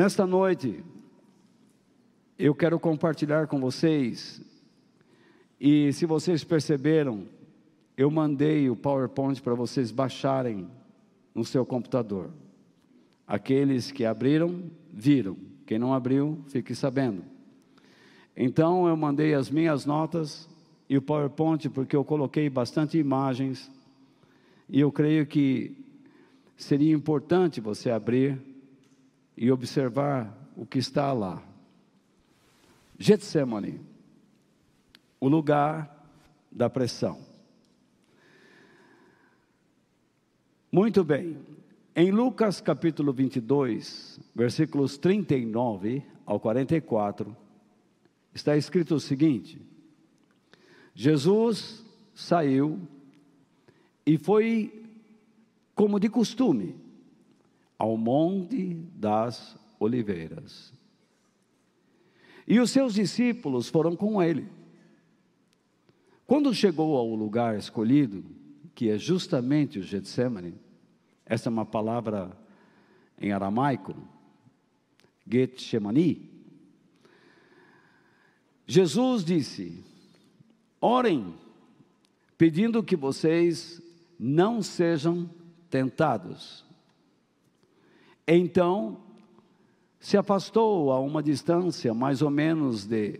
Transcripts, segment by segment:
Nesta noite, eu quero compartilhar com vocês, e se vocês perceberam, eu mandei o PowerPoint para vocês baixarem no seu computador. Aqueles que abriram, viram. Quem não abriu, fique sabendo. Então eu mandei as minhas notas e o PowerPoint, porque eu coloquei bastante imagens, e eu creio que seria importante você abrir e observar o que está lá. Getsemane, o lugar da pressão. Muito bem, em Lucas capítulo 22, versículos 39 ao 44, está escrito o seguinte: Jesus saiu e foi, como de costume, ao Monte das Oliveiras. E os seus discípulos foram com ele. Quando chegou ao lugar escolhido, que é justamente o Getsemane, essa é uma palavra em aramaico, Getsemani. Jesus disse: Orem, pedindo que vocês não sejam tentados. Então, se afastou a uma distância mais ou menos de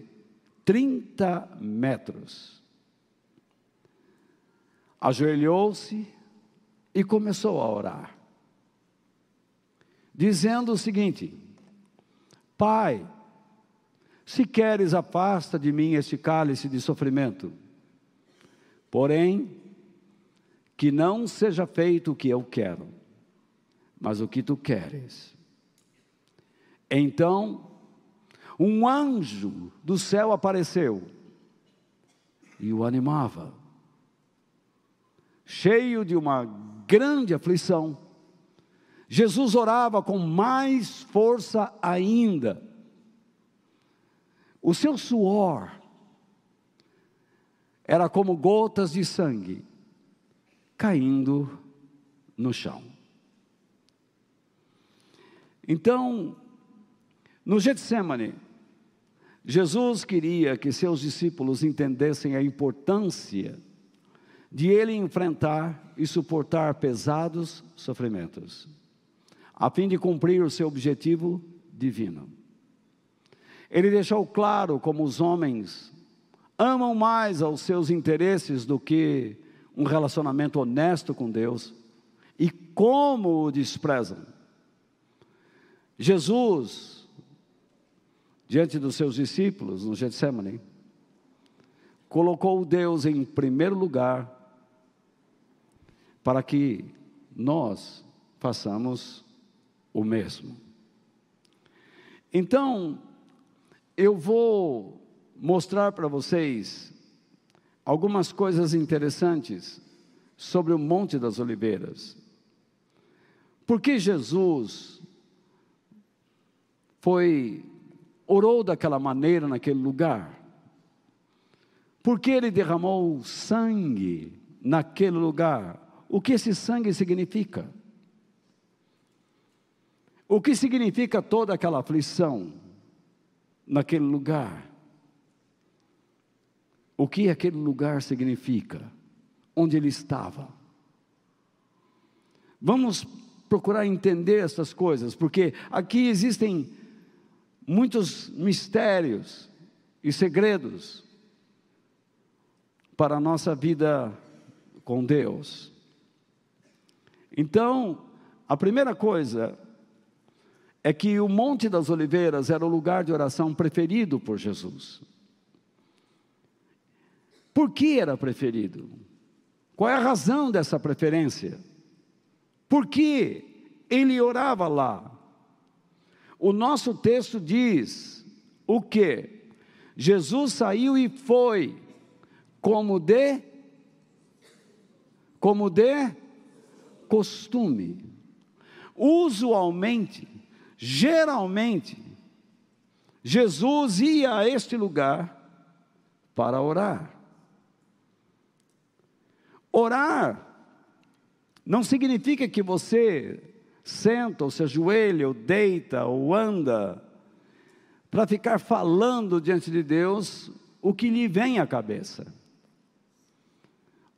30 metros. Ajoelhou-se e começou a orar, dizendo o seguinte: Pai, se queres, afasta de mim este cálice de sofrimento, porém, que não seja feito o que eu quero, mas o que tu queres. Então, um anjo do céu apareceu e o animava. Cheio de uma grande aflição, Jesus orava com mais força ainda. O seu suor era como gotas de sangue caindo no chão. Então, no Getsemane, Jesus queria que seus discípulos entendessem a importância de ele enfrentar e suportar pesados sofrimentos, a fim de cumprir o seu objetivo divino. Ele deixou claro como os homens amam mais aos seus interesses do que um relacionamento honesto com Deus e como o desprezam. Jesus, diante dos seus discípulos no Getsemane, colocou Deus em primeiro lugar para que nós façamos o mesmo. Então, eu vou mostrar para vocês algumas coisas interessantes sobre o Monte das Oliveiras. Porque Jesus foi orou daquela maneira naquele lugar? Porque ele derramou sangue naquele lugar? O que esse sangue significa? O que significa toda aquela aflição naquele lugar? O que aquele lugar significa? Onde ele estava? Vamos procurar entender essas coisas, porque aqui existem muitos mistérios e segredos para a nossa vida com Deus. Então, a primeira coisa é que o Monte das Oliveiras era o lugar de oração preferido por Jesus. Por que era preferido? Qual é a razão dessa preferência? Por que ele orava lá? O nosso texto diz o que? Jesus saiu e foi como de como de costume. Usualmente, geralmente, Jesus ia a este lugar para orar. Orar não significa que você senta, ou se ajoelha, ou deita, ou anda, para ficar falando diante de Deus o que lhe vem à cabeça.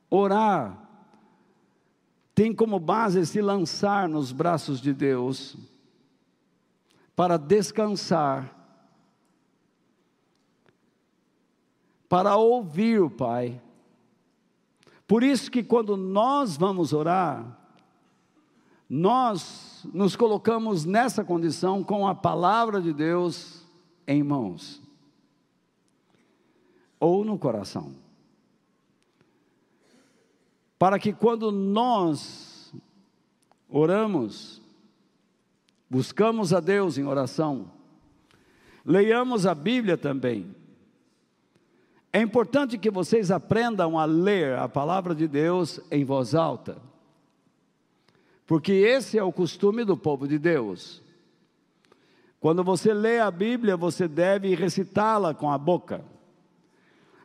Orar tem como base se lançar nos braços de Deus para descansar, para ouvir o Pai. Por isso que quando nós vamos orar, nós nos colocamos nessa condição com a palavra de Deus em mãos ou no coração. Para que quando nós oramos, buscamos a Deus em oração, leiamos a Bíblia também. É importante que vocês aprendam a ler a palavra de Deus em voz alta porque esse é o costume do povo de Deus. Quando você lê a Bíblia, você deve recitá-la com a boca,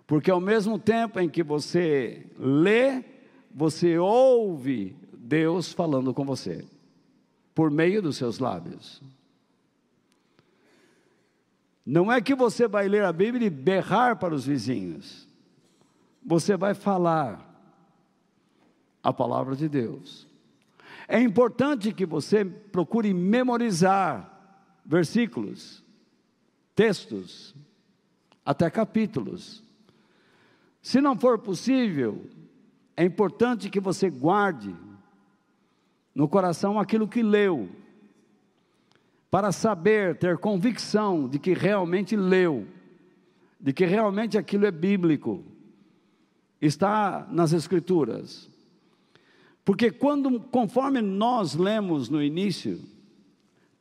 porque ao mesmo tempo em que você lê, você ouve Deus falando com você, por meio dos seus lábios. Não é que você vai ler a Bíblia e berrar para os vizinhos, você vai falar a palavra de Deus. É importante que você procure memorizar versículos, textos, até capítulos. Se não for possível, é importante que você guarde no coração aquilo que leu, para saber, ter convicção de que realmente leu, de que realmente aquilo é bíblico, está nas Escrituras. Porque quando, conforme nós lemos no início,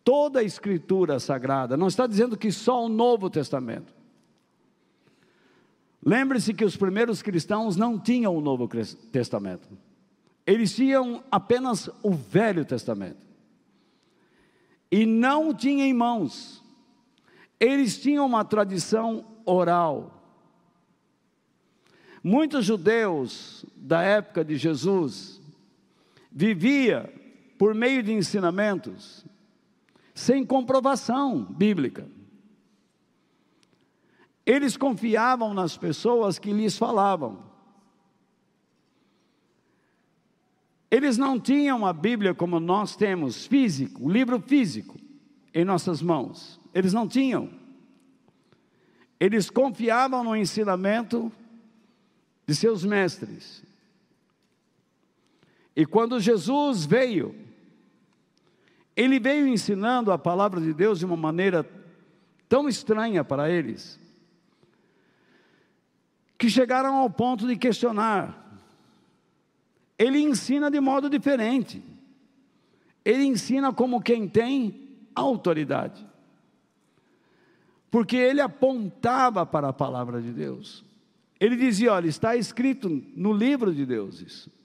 toda a escritura sagrada, não está dizendo que só o Novo Testamento. Lembre-se que os primeiros cristãos não tinham o Novo Testamento. Eles tinham apenas o Velho Testamento. E não tinham em mãos. Eles tinham uma tradição oral. Muitos judeus da época de Jesus, vivia por meio de ensinamentos sem comprovação bíblica. Eles confiavam nas pessoas que lhes falavam. Eles não tinham a Bíblia como nós temos, físico, o livro físico, em nossas mãos. Eles não tinham. Eles confiavam no ensinamento de seus mestres. E quando Jesus veio, ele veio ensinando a palavra de Deus de uma maneira tão estranha para eles, que chegaram ao ponto de questionar. Ele ensina de modo diferente. Ele ensina como quem tem autoridade. Porque ele apontava para a palavra de Deus. Ele dizia: olha, está escrito no livro de Deus isso.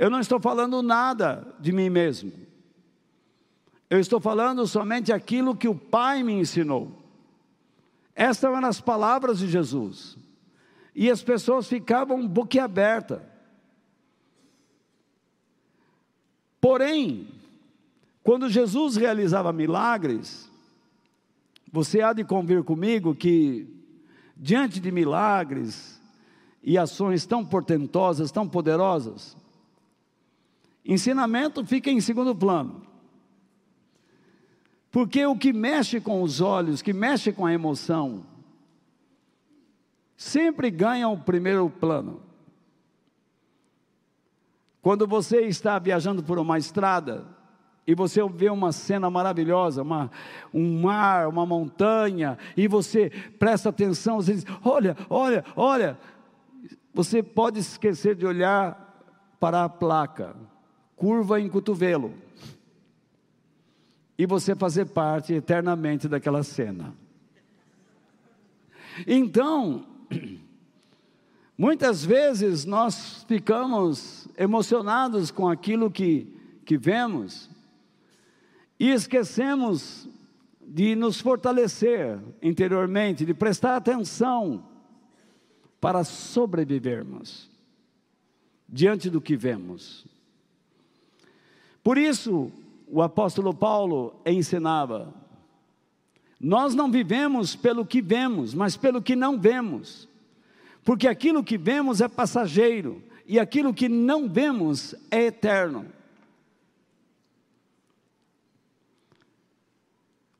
Eu não estou falando nada de mim mesmo. Eu estou falando somente aquilo que o Pai me ensinou. Estas eram as palavras de Jesus. E as pessoas ficavam boquiabertas. Porém, quando Jesus realizava milagres, você há de convir comigo que, diante de milagres e ações tão portentosas, tão poderosas, Ensinamento fica em segundo plano. Porque o que mexe com os olhos, que mexe com a emoção, sempre ganha o primeiro plano. Quando você está viajando por uma estrada e você vê uma cena maravilhosa, uma, um mar, uma montanha, e você presta atenção, você diz: Olha, olha, olha. Você pode esquecer de olhar para a placa, curva em cotovelo. E você fazer parte eternamente daquela cena. Então, muitas vezes nós ficamos emocionados com aquilo que, que vemos e esquecemos de nos fortalecer interiormente, de prestar atenção para sobrevivermos diante do que vemos. Por isso, o apóstolo Paulo ensinava: nós não vivemos pelo que vemos, mas pelo que não vemos, porque aquilo que vemos é passageiro e aquilo que não vemos é eterno.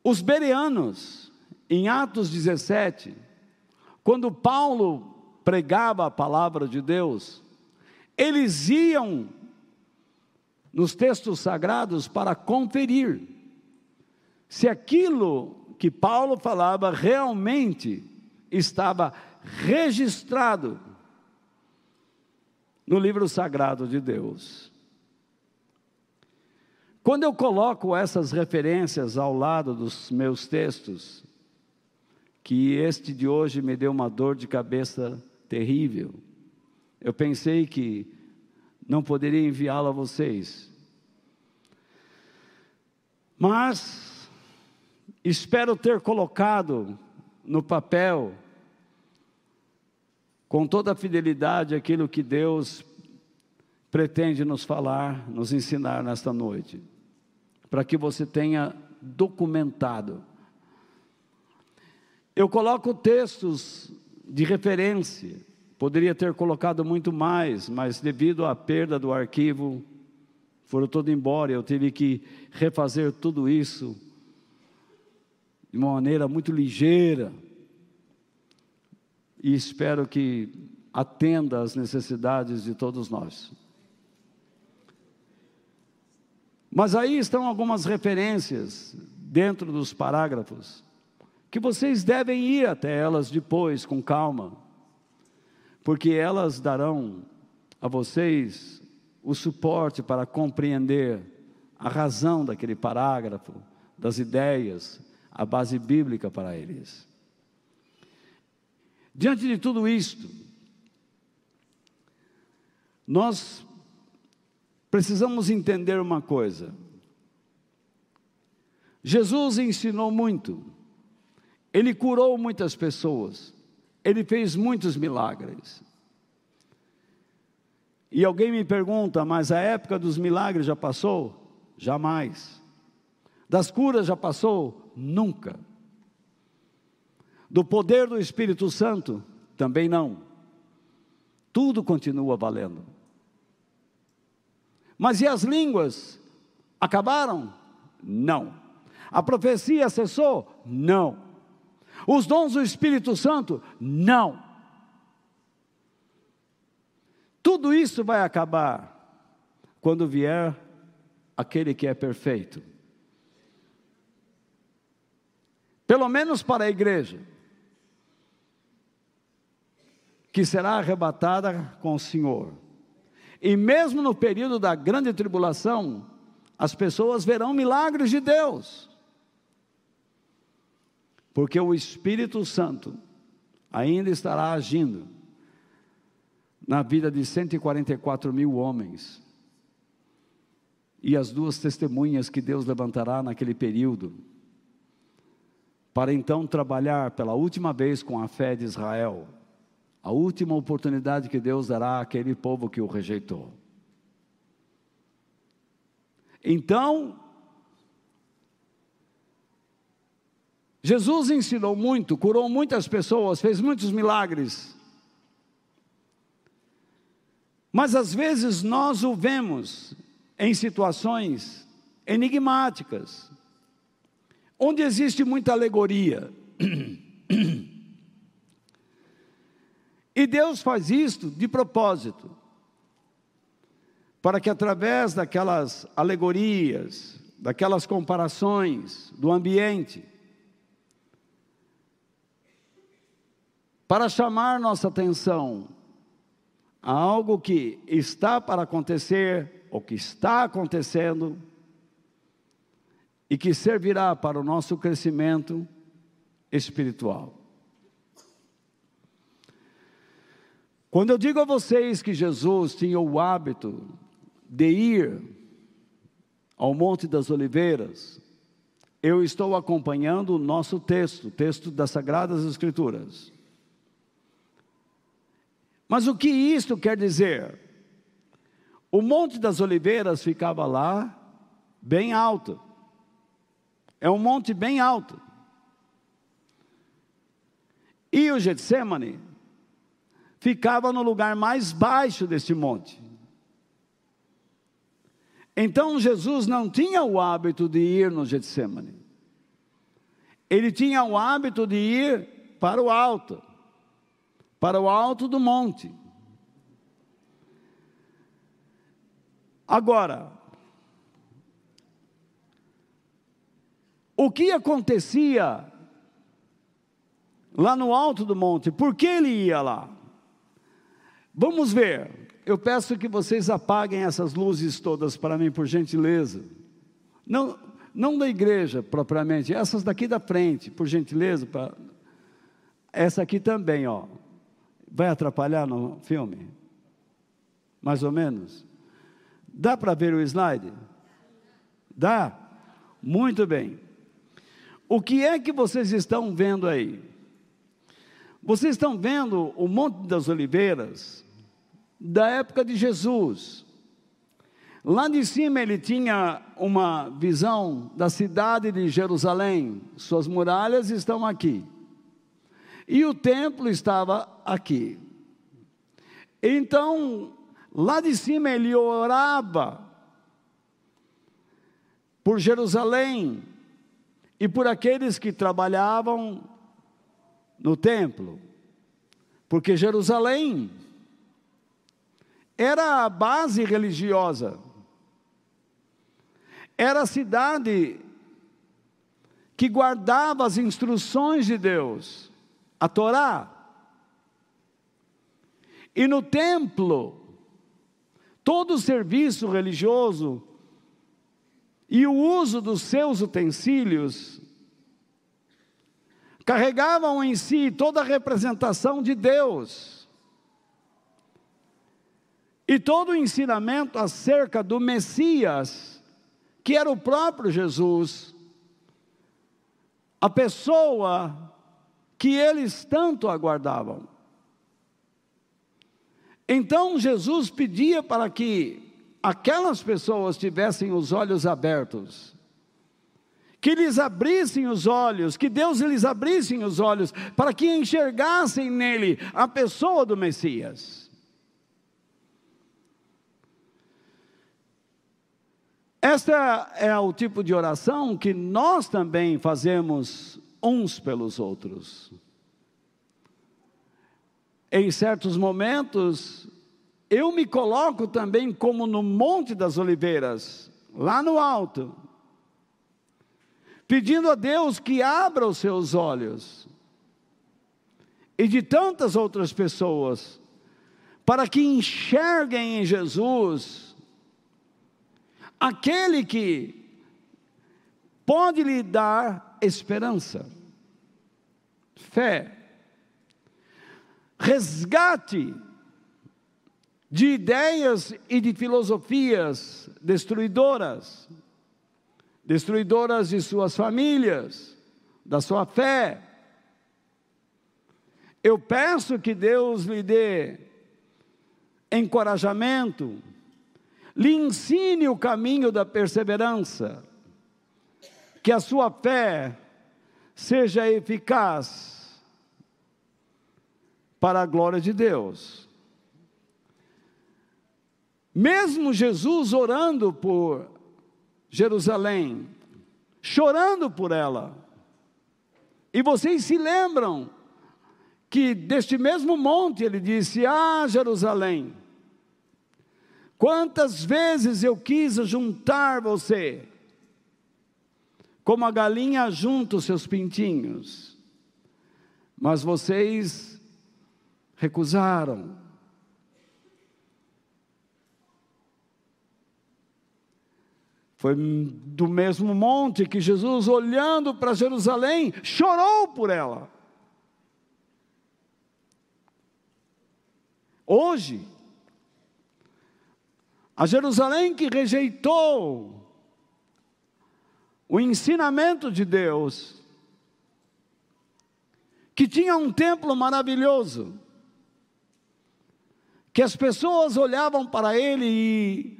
Os bereanos, em Atos 17, quando Paulo pregava a palavra de Deus, eles iam nos textos sagrados para conferir se aquilo que Paulo falava realmente estava registrado no livro sagrado de Deus. Quando eu coloco essas referências ao lado dos meus textos, que este de hoje me deu uma dor de cabeça terrível, eu pensei que não poderia enviá-lo a vocês. Mas espero ter colocado no papel, com toda a fidelidade, aquilo que Deus pretende nos falar, nos ensinar nesta noite, para que você tenha documentado. Eu coloco textos de referência, poderia ter colocado muito mais, mas devido à perda do arquivo, foram todos embora, eu tive que refazer tudo isso de uma maneira muito ligeira, e espero que atenda às necessidades de todos nós. Mas aí estão algumas referências dentro dos parágrafos, que vocês devem ir até elas depois, com calma, porque elas darão a vocês o suporte para compreender a razão daquele parágrafo, das ideias, a base bíblica para eles. Diante de tudo isto, nós precisamos entender uma coisa. Jesus ensinou muito, ele curou muitas pessoas, ele fez muitos milagres. E alguém me pergunta, mas a época dos milagres já passou? Jamais. Das curas já passou? Nunca. Do poder do Espírito Santo? Também não. Tudo continua valendo. Mas e as línguas? Acabaram? Não. A profecia cessou? Não. Os dons do Espírito Santo? Não. Tudo isso vai acabar quando vier aquele que é perfeito. Pelo menos para a igreja, que será arrebatada com o Senhor. E mesmo no período da grande tribulação, as pessoas verão milagres de Deus. Porque o Espírito Santo ainda estará agindo na vida de 144 mil homens. E as duas testemunhas que Deus levantará naquele período, para então trabalhar pela última vez com a fé de Israel a última oportunidade que Deus dará àquele povo que o rejeitou. Então, Jesus ensinou muito, curou muitas pessoas, fez muitos milagres. Mas às vezes nós o vemos em situações enigmáticas, onde existe muita alegoria. E Deus faz isto de propósito, para que através daquelas alegorias, daquelas comparações do ambiente, para chamar nossa atenção a algo que está para acontecer, ou que está acontecendo, e que servirá para o nosso crescimento espiritual. Quando eu digo a vocês que Jesus tinha o hábito de ir ao Monte das Oliveiras, eu estou acompanhando o nosso texto, o texto das Sagradas Escrituras. Mas o que isto quer dizer? O Monte das Oliveiras ficava lá bem alto. É um monte bem alto. E o Getsemane ficava no lugar mais baixo deste monte. Então Jesus não tinha o hábito de ir no Getsemane. Ele tinha o hábito de ir para o alto, para o alto do monte. Agora, o que acontecia lá no alto do monte? Por que ele ia lá? Vamos ver. Eu peço que vocês apaguem essas luzes todas para mim, por gentileza. Não, não da igreja propriamente, essas daqui da frente, por gentileza. Pra... Essa aqui também, ó. Vai atrapalhar no filme? Mais ou menos? Dá para ver o slide? Dá? Muito bem. O que é que vocês estão vendo aí? Vocês estão vendo o Monte das Oliveiras da época de Jesus. Lá de cima ele tinha uma visão da cidade de Jerusalém, suas muralhas estão aqui. E o templo estava aqui. Então, lá de cima ele orava por Jerusalém e por aqueles que trabalhavam no templo, porque Jerusalém era a base religiosa, era a cidade que guardava as instruções de Deus, a Torá. E no templo, todo o serviço religioso e o uso dos seus utensílios carregavam em si toda a representação de Deus. E todo o ensinamento acerca do Messias, que era o próprio Jesus, a pessoa que eles tanto aguardavam. Então Jesus pedia para que aquelas pessoas tivessem os olhos abertos que lhes abrissem os olhos, que Deus lhes abrisse os olhos, para que enxergassem nele a pessoa do Messias. Esta é o tipo de oração que nós também fazemos uns pelos outros. Em certos momentos, eu me coloco também como no Monte das Oliveiras, lá no alto, pedindo a Deus que abra os seus olhos, e de tantas outras pessoas, para que enxerguem em Jesus aquele que pode lhe dar esperança, fé, resgate de ideias e de filosofias destruidoras, destruidoras de suas famílias, da sua fé. Eu peço que Deus lhe dê encorajamento, lhe ensine o caminho da perseverança, que a sua fé seja eficaz para a glória de Deus. Mesmo Jesus orando por Jerusalém, chorando por ela. E vocês se lembram que deste mesmo monte ele disse: Ah, Jerusalém, quantas vezes eu quis juntar você, como a galinha junta os seus pintinhos, mas vocês recusaram. Foi do mesmo monte que Jesus, olhando para Jerusalém, chorou por ela. Hoje, a Jerusalém que rejeitou o ensinamento de Deus, que tinha um templo maravilhoso, que as pessoas olhavam para ele e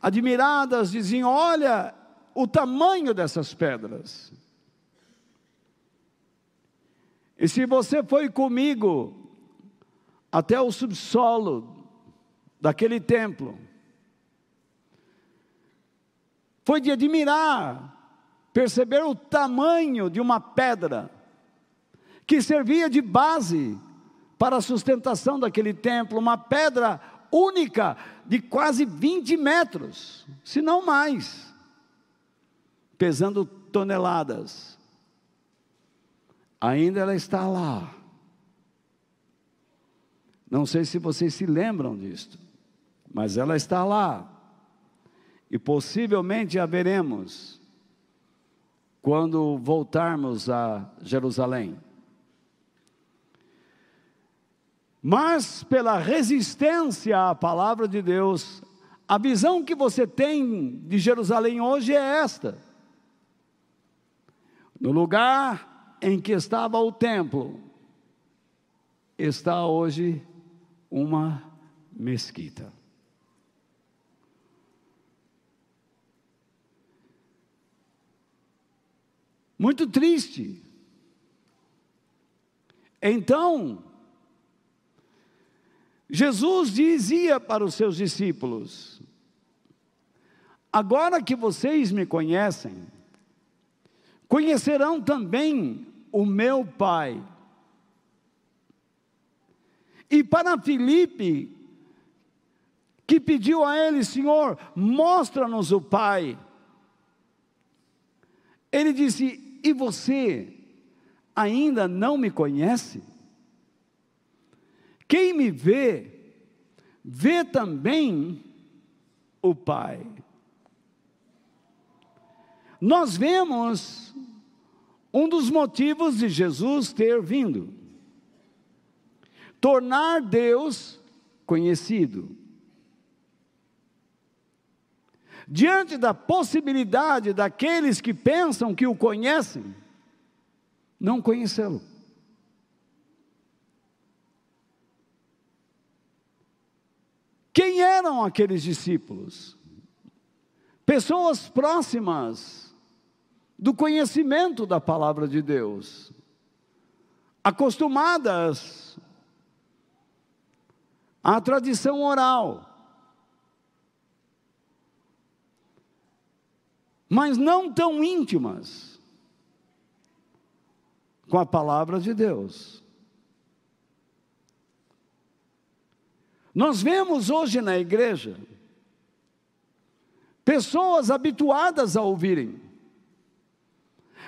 admiradas, diziam: Olha, o tamanho dessas pedras. E se você foi comigo até o subsolo daquele templo, foi de admirar, perceber o tamanho de uma pedra que servia de base para a sustentação daquele templo, uma pedra única de quase 20 metros, se não mais, pesando toneladas ainda ela está lá. Não sei se vocês se lembram disto, mas ela está lá. E possivelmente a veremos quando voltarmos a Jerusalém. Mas pela resistência à palavra de Deus, a visão que você tem de Jerusalém hoje é esta. No lugar em que estava o templo, está hoje uma mesquita. Muito triste. Então, Jesus dizia para os seus discípulos: Agora que vocês me conhecem, conhecerão também o meu Pai. E para Filipe, que pediu a ele, Senhor, mostra-nos o Pai. Ele disse: E você ainda não me conhece? Quem me vê, vê também o Pai. Nós vemos um dos motivos de Jesus ter vindo. Tornar Deus conhecido. Diante da possibilidade daqueles que pensam que o conhecem, não conhecê-lo. Quem eram aqueles discípulos? Pessoas próximas do conhecimento da palavra de Deus, acostumadas à tradição oral, mas não tão íntimas com a palavra de Deus. Nós vemos hoje na igreja pessoas habituadas a ouvirem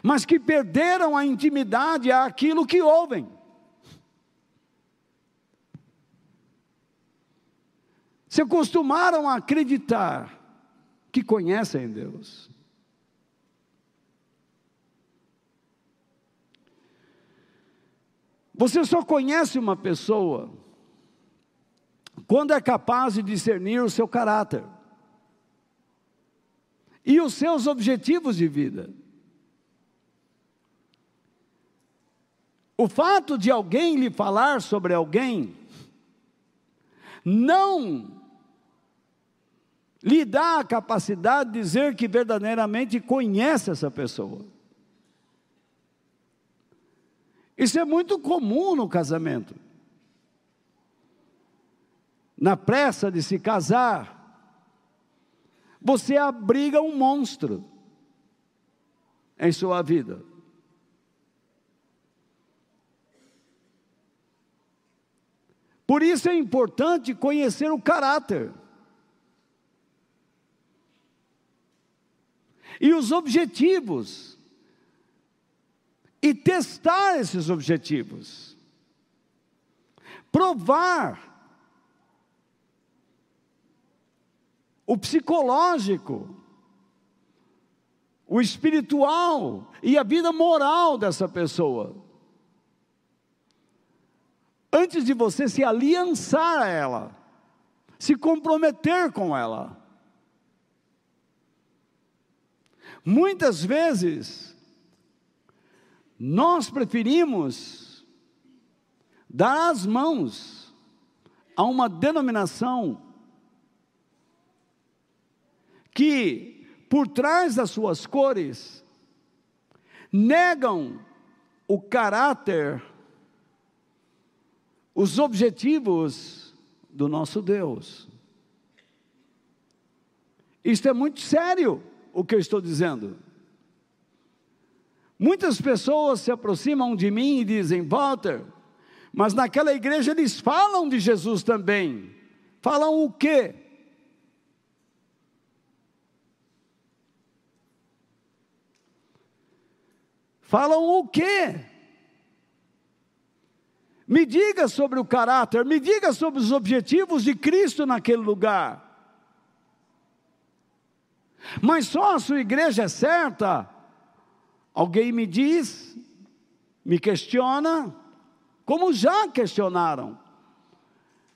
mas que perderam a intimidade àquilo que ouvem. Se acostumaram a acreditar que conhecem Deus. Você só conhece uma pessoa quando é capaz de discernir o seu caráter e os seus objetivos de vida. O fato de alguém lhe falar sobre alguém não lhe dá a capacidade de dizer que verdadeiramente conhece essa pessoa. Isso é muito comum no casamento. Na pressa de se casar, você abriga um monstro em sua vida. Por isso é importante conhecer o caráter. E os objetivos. E testar esses objetivos. Provar o psicológico, o espiritual e a vida moral dessa pessoa antes de você se aliançar a ela, se comprometer com ela. Muitas vezes, nós preferimos dar as mãos a uma denominação que por trás das suas cores, negam o caráter, os objetivos do nosso Deus. Isto é muito sério o que eu estou dizendo. Muitas pessoas se aproximam de mim e dizem: Walter, mas naquela igreja eles falam de Jesus também. Falam o quê? Falam o quê? Me diga sobre o caráter, me diga sobre os objetivos de Cristo naquele lugar. Mas só a sua igreja é certa? Alguém me diz, me questiona, como já questionaram.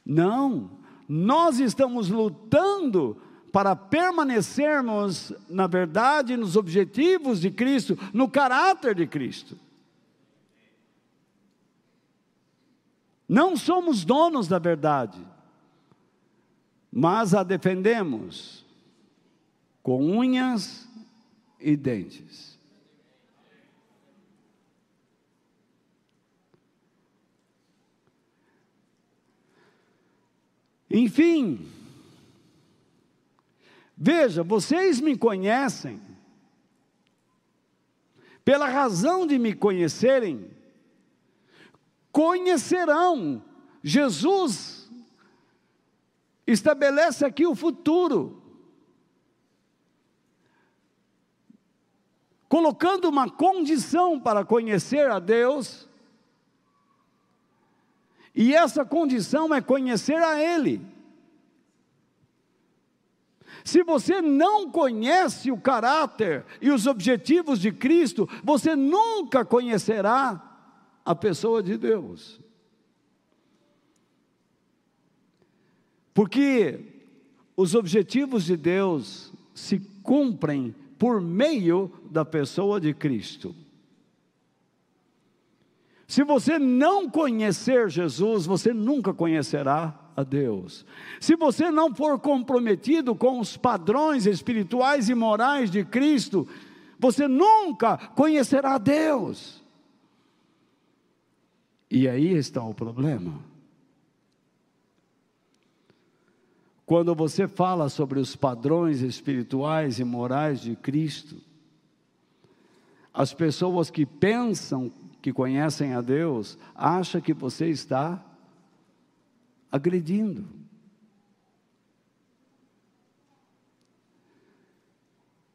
Não, nós estamos lutando para permanecermos na verdade, nos objetivos de Cristo, no caráter de Cristo. Não somos donos da verdade, mas a defendemos com unhas e dentes. Enfim, veja, vocês me conhecem, pela razão de me conhecerem, conhecerão. Jesus estabelece aqui o futuro. colocando uma condição para conhecer a Deus, e essa condição é conhecer a Ele. Se você não conhece o caráter e os objetivos de Cristo, você nunca conhecerá a pessoa de Deus. Porque os objetivos de Deus se cumprem por meio da pessoa de Cristo. Se você não conhecer Jesus, você nunca conhecerá a Deus. Se você não for comprometido com os padrões espirituais e morais de Cristo, você nunca conhecerá Deus. E aí está o problema. Quando você fala sobre os padrões espirituais e morais de Cristo, as pessoas que pensam que conhecem a Deus acham que você está agredindo.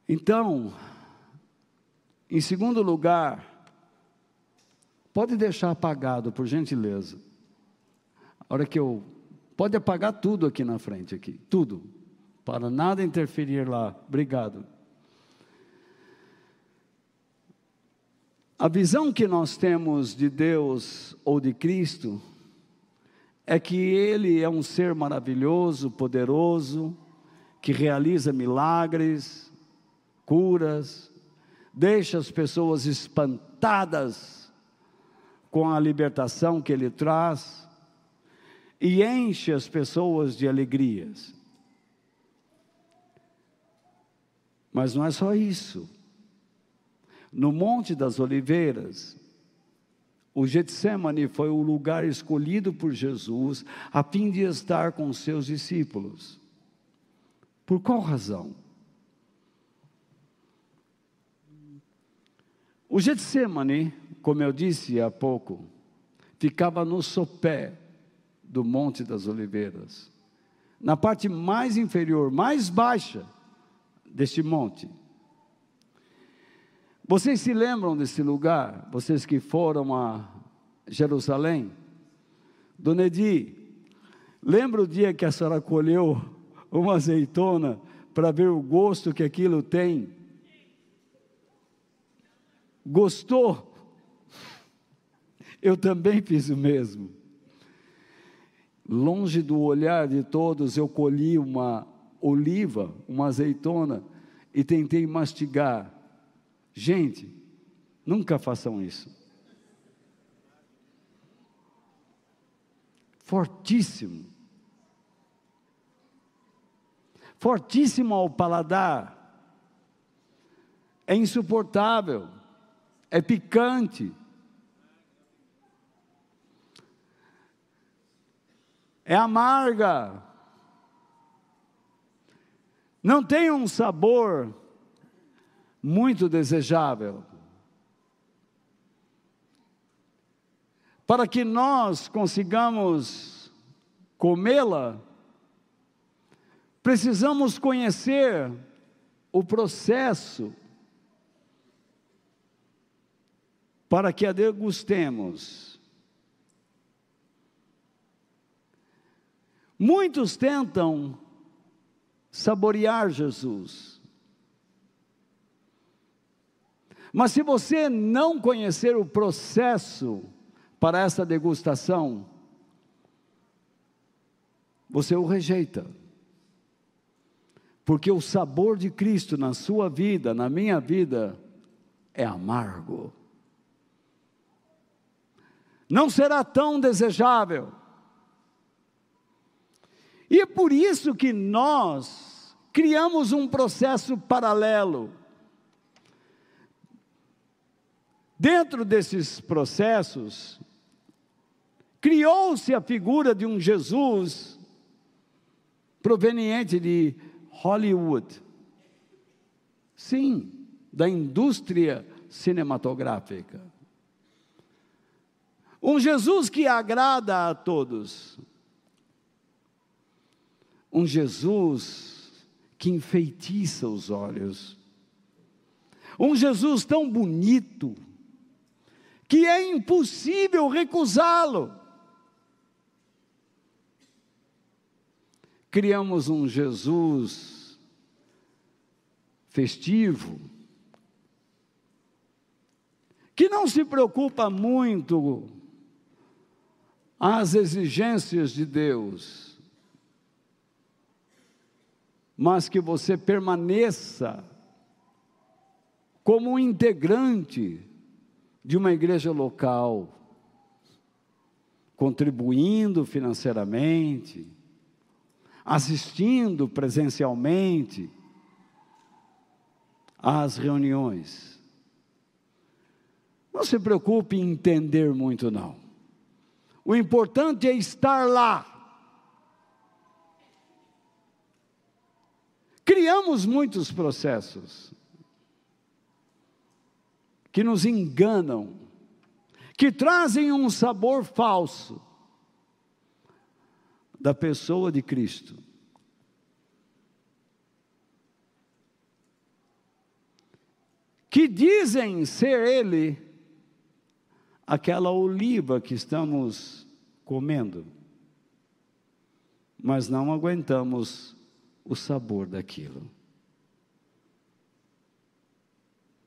Então, em segundo lugar, pode deixar apagado, por gentileza. A hora que eu Pode apagar tudo aqui na frente, aqui, tudo, para nada interferir lá. Obrigado. A visão que nós temos de Deus ou de Cristo é que Ele é um ser maravilhoso, poderoso, que realiza milagres, curas, deixa as pessoas espantadas com a libertação que Ele traz e enche as pessoas de alegrias. Mas não é só isso. No Monte das Oliveiras, o Getsemane foi o lugar escolhido por Jesus a fim de estar com seus discípulos. Por qual razão? O Getsemane, como eu disse há pouco, ficava no sopé do Monte das Oliveiras, na parte mais inferior, mais baixa deste monte. Vocês se lembram desse lugar? Vocês que foram a Jerusalém? Dona Edi, lembra o dia que a senhora colheu uma azeitona para ver o gosto que aquilo tem? Gostou? Eu também fiz o mesmo longe do olhar de todos, eu colhi uma oliva, uma azeitona e tentei mastigar. Gente, nunca façam isso. Fortíssimo. Fortíssimo ao paladar. é insuportável, é picante, é amarga, não tem um sabor muito desejável. Para que nós consigamos comê-la, precisamos conhecer o processo para que a degustemos. Muitos tentam saborear Jesus. Mas se você não conhecer o processo para essa degustação, você o rejeita. Porque o sabor de Cristo na sua vida, na minha vida, é amargo. Não será tão desejável. E é por isso que nós criamos um processo paralelo. Dentro desses processos, criou-se a figura de um Jesus proveniente de Hollywood. Sim, da indústria cinematográfica. Um Jesus que agrada a todos. Um Jesus que enfeitiça os olhos. Um Jesus tão bonito que é impossível recusá-lo. Criamos um Jesus festivo, que não se preocupa muito às exigências de Deus, mas que você permaneça como integrante de uma igreja local, contribuindo financeiramente, assistindo presencialmente às reuniões. Não se preocupe em entender muito, não. O importante é estar lá. Criamos muitos processos que nos enganam, que trazem um sabor falso da pessoa de Cristo. Que dizem ser Ele aquela oliva que estamos comendo, mas não aguentamos o sabor daquilo.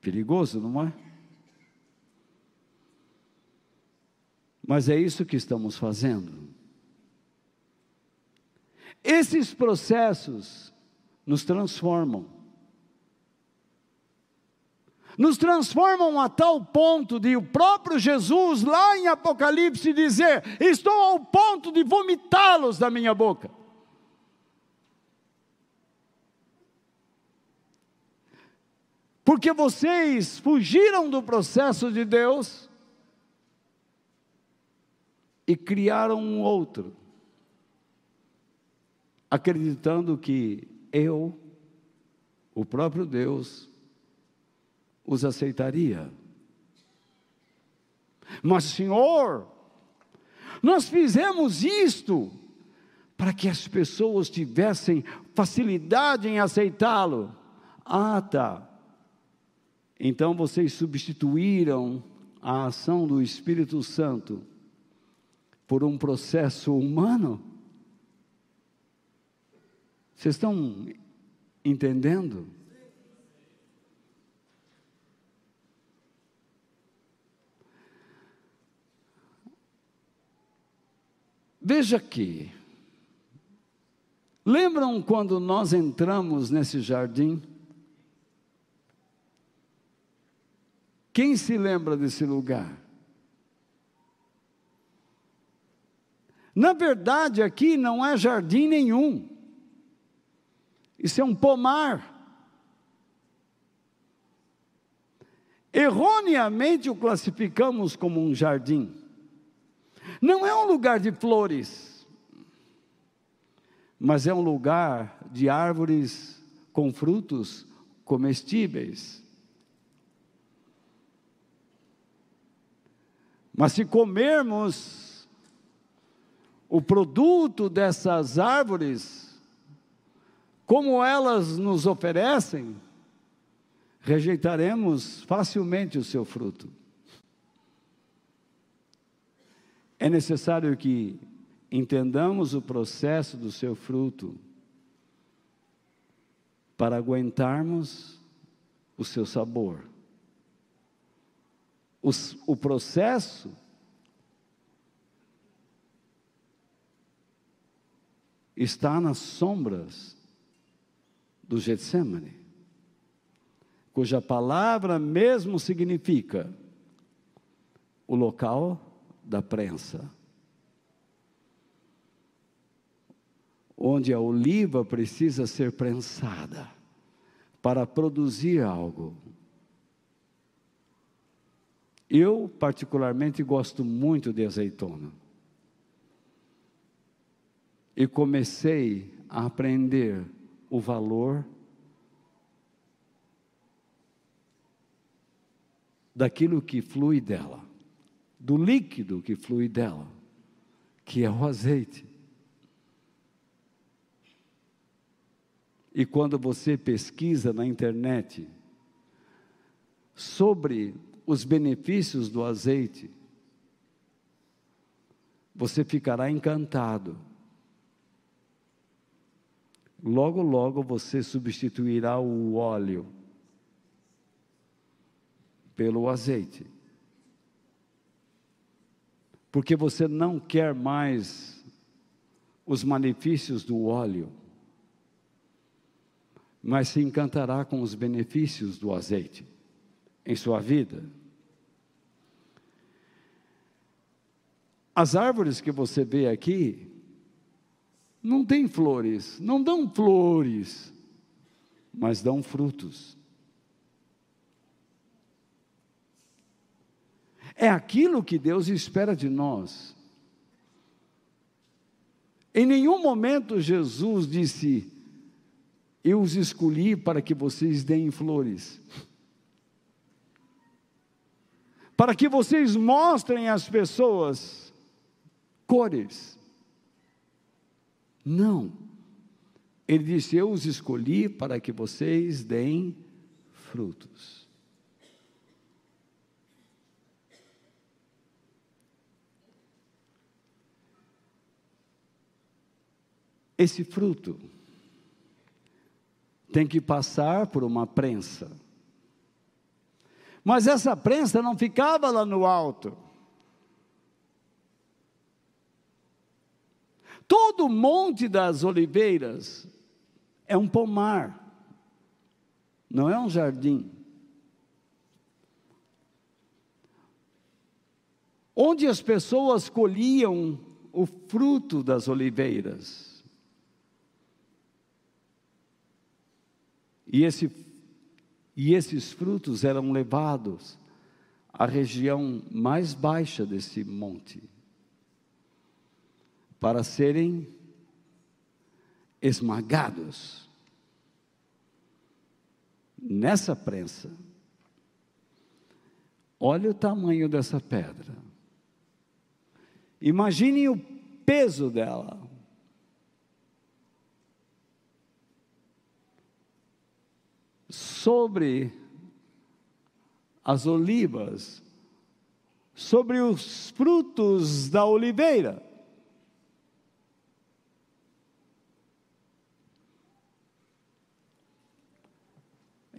Perigoso, não é? Mas é isso que estamos fazendo. Esses processos nos transformam. Nos transformam a tal ponto de o próprio Jesus, lá em Apocalipse, dizer: Estou ao ponto de vomitá-los da minha boca. Porque vocês fugiram do processo de Deus e criaram um outro, acreditando que eu, o próprio Deus, os aceitaria. Mas, Senhor, nós fizemos isto para que as pessoas tivessem facilidade em aceitá-lo. Ah, tá. Então vocês substituíram a ação do Espírito Santo por um processo humano? Vocês estão entendendo? Veja aqui. Lembram quando nós entramos nesse jardim? Quem se lembra desse lugar? Na verdade, aqui não é jardim nenhum. Isso é um pomar. Erroneamente o classificamos como um jardim. Não é um lugar de flores, mas é um lugar de árvores com frutos comestíveis. Mas se comermos o produto dessas árvores, como elas nos oferecem, rejeitaremos facilmente o seu fruto. É necessário que entendamos o processo do seu fruto para aguentarmos o seu sabor. O processo está nas sombras do Getsemane, cuja palavra mesmo significa o local da prensa. Onde a oliva precisa ser prensada para produzir algo. Eu, particularmente, gosto muito de azeitona. E comecei a aprender o valor daquilo que flui dela do líquido que flui dela, que é o azeite. E quando você pesquisa na internet sobre os benefícios do azeite, você ficará encantado. Logo, logo você substituirá o óleo pelo azeite porque você não quer mais os malefícios do óleo, mas se encantará com os benefícios do azeite em sua vida. As árvores que você vê aqui não têm flores, não dão flores, mas dão frutos. É aquilo que Deus espera de nós. Em nenhum momento Jesus disse: Eu os escolhi para que vocês deem flores, para que vocês mostrem às pessoas cores. Não. Ele disse: Eu os escolhi para que vocês deem frutos. Esse fruto tem que passar por uma prensa. Mas essa prensa não ficava lá no alto. Todo Monte das Oliveiras é um pomar, não é um jardim. Onde as pessoas colhiam o fruto das oliveiras. E, esse, e esses frutos eram levados à região mais baixa desse monte, para serem esmagados nessa prensa. Olha o tamanho dessa pedra. Imaginem o peso dela. sobre as olivas, sobre os frutos da oliveira.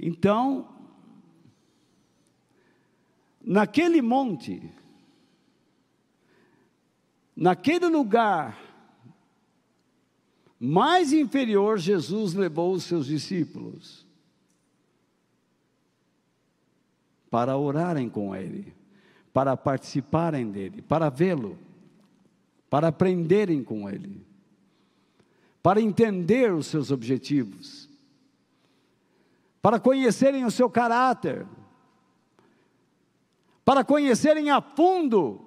Então, naquele monte, naquele lugar mais inferior, Jesus levou os seus discípulos. para orarem com Ele, para participarem dele, para vê-lo, para aprenderem com Ele, para entender os seus objetivos, para conhecerem o seu caráter, para conhecerem a fundo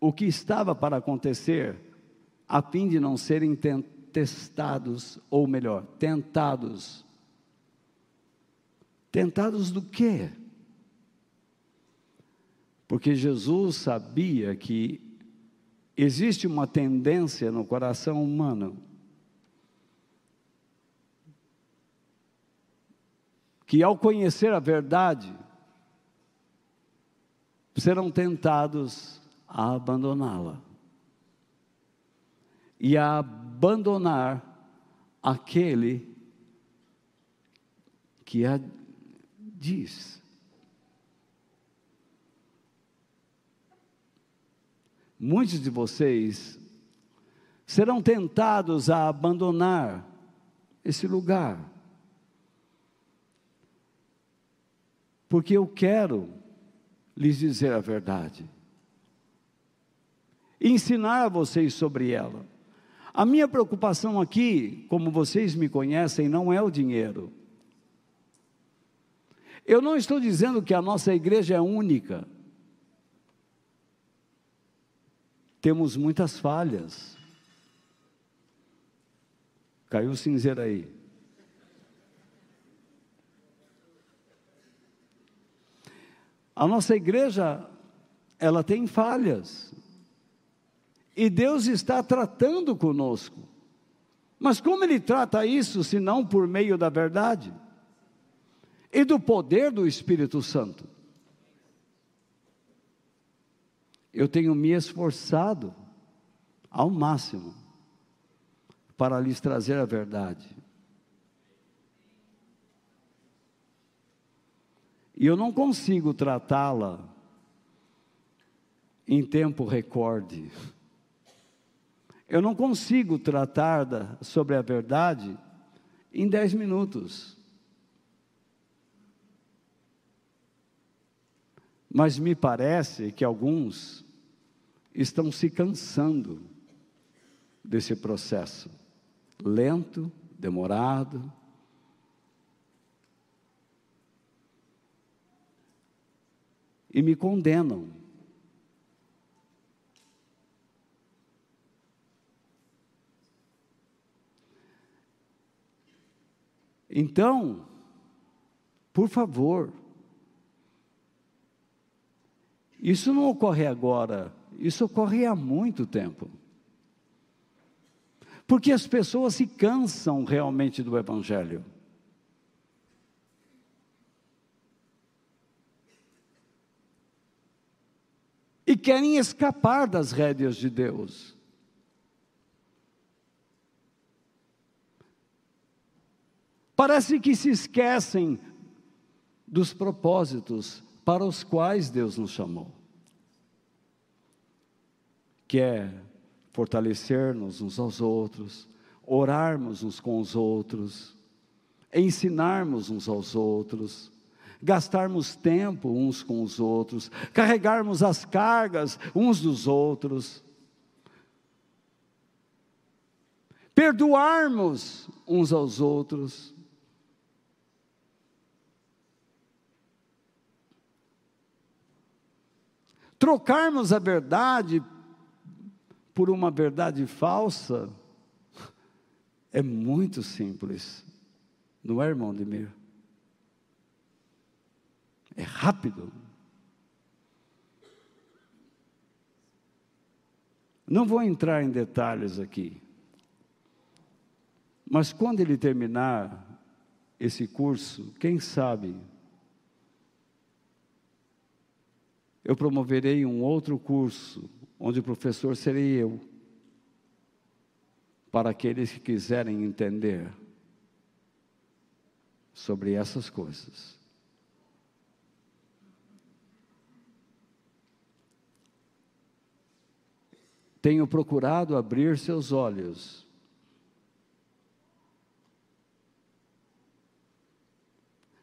o que estava para acontecer, a fim de não serem testados, ou melhor, tentados. Tentados do quê? Porque Jesus sabia que existe uma tendência no coração humano que ao conhecer a verdade serão tentados a abandoná-la e a abandonar aquele que a diz. Muitos de vocês serão tentados a abandonar esse lugar, porque eu quero lhes dizer a verdade, ensinar a vocês sobre ela. A minha preocupação aqui, como vocês me conhecem, não é o dinheiro. Eu não estou dizendo que a nossa igreja é única. Temos muitas falhas. Caiu o cinzeiro aí. A nossa igreja, ela tem falhas. E Deus está tratando conosco. Mas como Ele trata isso, se não por meio da verdade? E do poder do Espírito Santo? eu tenho me esforçado ao máximo para lhes trazer a verdade. E eu não consigo tratá-la em tempo recorde. Eu não consigo tratar da, sobre a verdade em dez minutos. Mas me parece que alguns estão se cansando desse processo lento, demorado. E me condenam. Então, por favor, isso não ocorre agora isso ocorre há muito tempo. Porque as pessoas se cansam realmente do Evangelho. Querem escapar das rédeas de Deus. Parece que se esquecem dos propósitos para os quais Deus nos chamou que é fortalecer-nos uns aos outros, orarmos uns com os outros, ensinarmos uns aos outros, gastarmos tempo uns com os outros, carregarmos as cargas uns dos outros, perdoarmos uns aos outros. Trocarmos a verdade por uma verdade falsa, é muito simples. Não é, irmão Demir? É rápido. Não vou entrar em detalhes aqui. Mas quando ele terminar esse curso, quem sabe, eu promoverei um outro curso onde o professor serei eu, para aqueles que quiserem entender sobre essas coisas. Tenho procurado abrir seus olhos.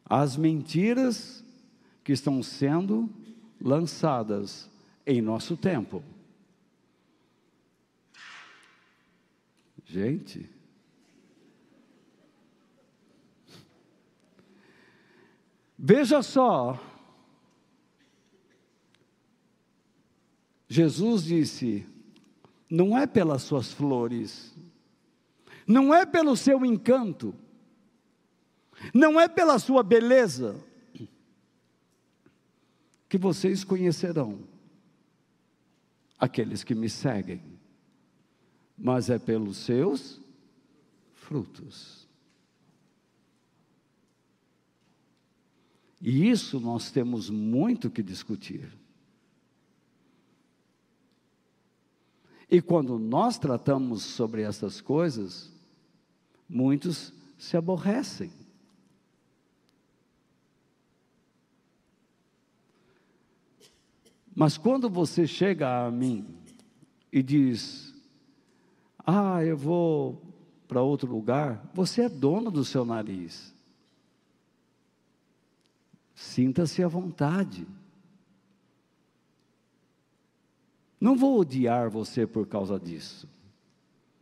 As mentiras que estão sendo lançadas em nosso tempo. Gente. Veja só. Jesus disse: não é pelas suas flores, não é pelo seu encanto, não é pela sua beleza que vocês conhecerão aqueles que me seguem, mas é pelos seus frutos. E isso nós temos muito que discutir. E quando nós tratamos sobre essas coisas, muitos se aborrecem. Mas quando você chega a mim e diz: Ah, eu vou para outro lugar, você é dono do seu nariz. Sinta-se à vontade. Não vou odiar você por causa disso.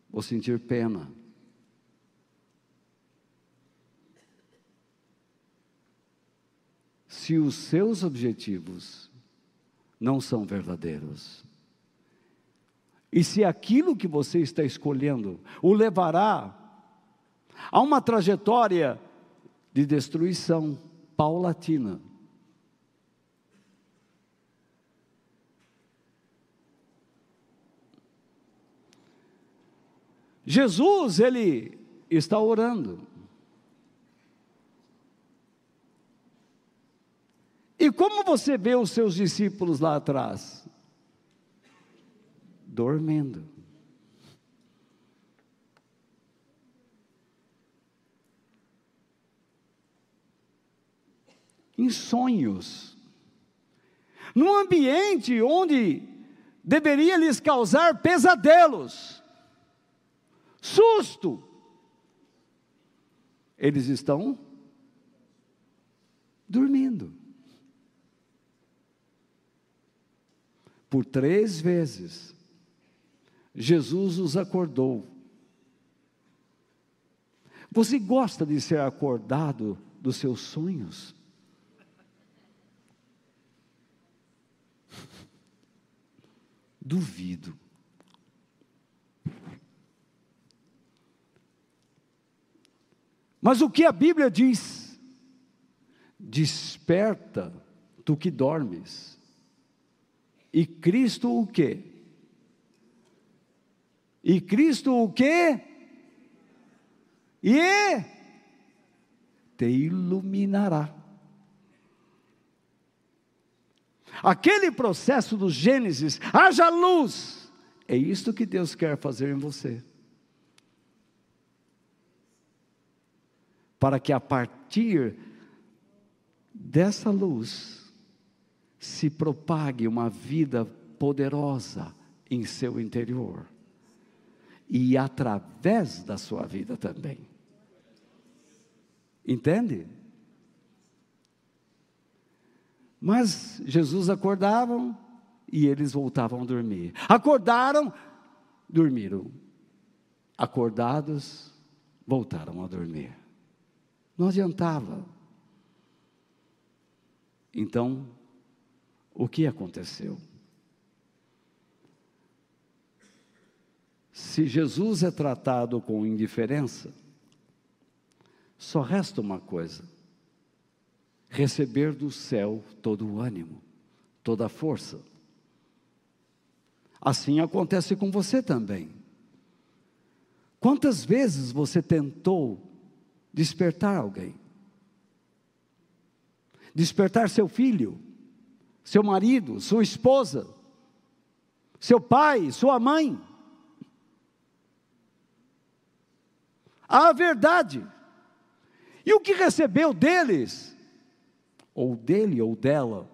Vou sentir pena. Se os seus objetivos não são verdadeiros. E se aquilo que você está escolhendo o levará a uma trajetória de destruição paulatina. Jesus, ele está orando. E como você vê os seus discípulos lá atrás? Dormindo. Em sonhos. Num ambiente onde deveria lhes causar pesadelos, susto. Eles estão dormindo. Por três vezes, Jesus os acordou. Você gosta de ser acordado dos seus sonhos? Duvido. Mas o que a Bíblia diz? Desperta tu que dormes e Cristo o quê? E Cristo o quê? E te iluminará. Aquele processo do Gênesis, haja luz. É isto que Deus quer fazer em você. Para que a partir dessa luz, se propague uma vida poderosa em seu interior e através da sua vida também. Entende? Mas Jesus acordavam e eles voltavam a dormir. Acordaram, dormiram. Acordados, voltaram a dormir. Não adiantava. Então, o que aconteceu. Se Jesus é tratado com indiferença, só resta uma coisa: receber do céu todo o ânimo, toda a força. Assim acontece com você também. Quantas vezes você tentou despertar alguém? Despertar seu filho? seu marido, sua esposa, seu pai, sua mãe. A verdade. E o que recebeu deles? Ou dele ou dela,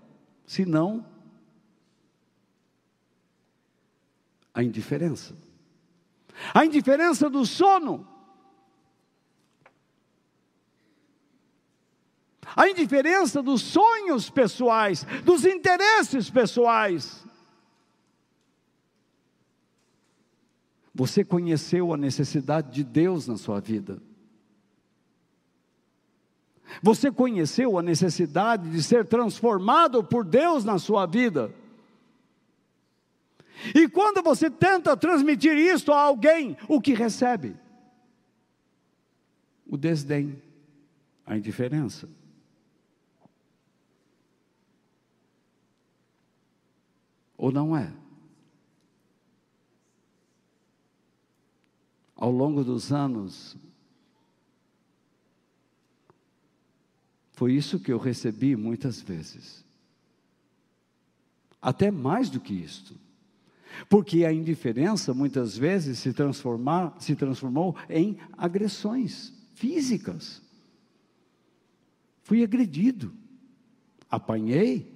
se não a indiferença. A indiferença do sono. A indiferença dos sonhos pessoais, dos interesses pessoais. Você conheceu a necessidade de Deus na sua vida. Você conheceu a necessidade de ser transformado por Deus na sua vida. E quando você tenta transmitir isto a alguém, o que recebe? O desdém, a indiferença. Ou não é? Ao longo dos anos, foi isso que eu recebi muitas vezes. Até mais do que isto. Porque a indiferença muitas vezes se, transformar, se transformou em agressões físicas. Fui agredido, apanhei,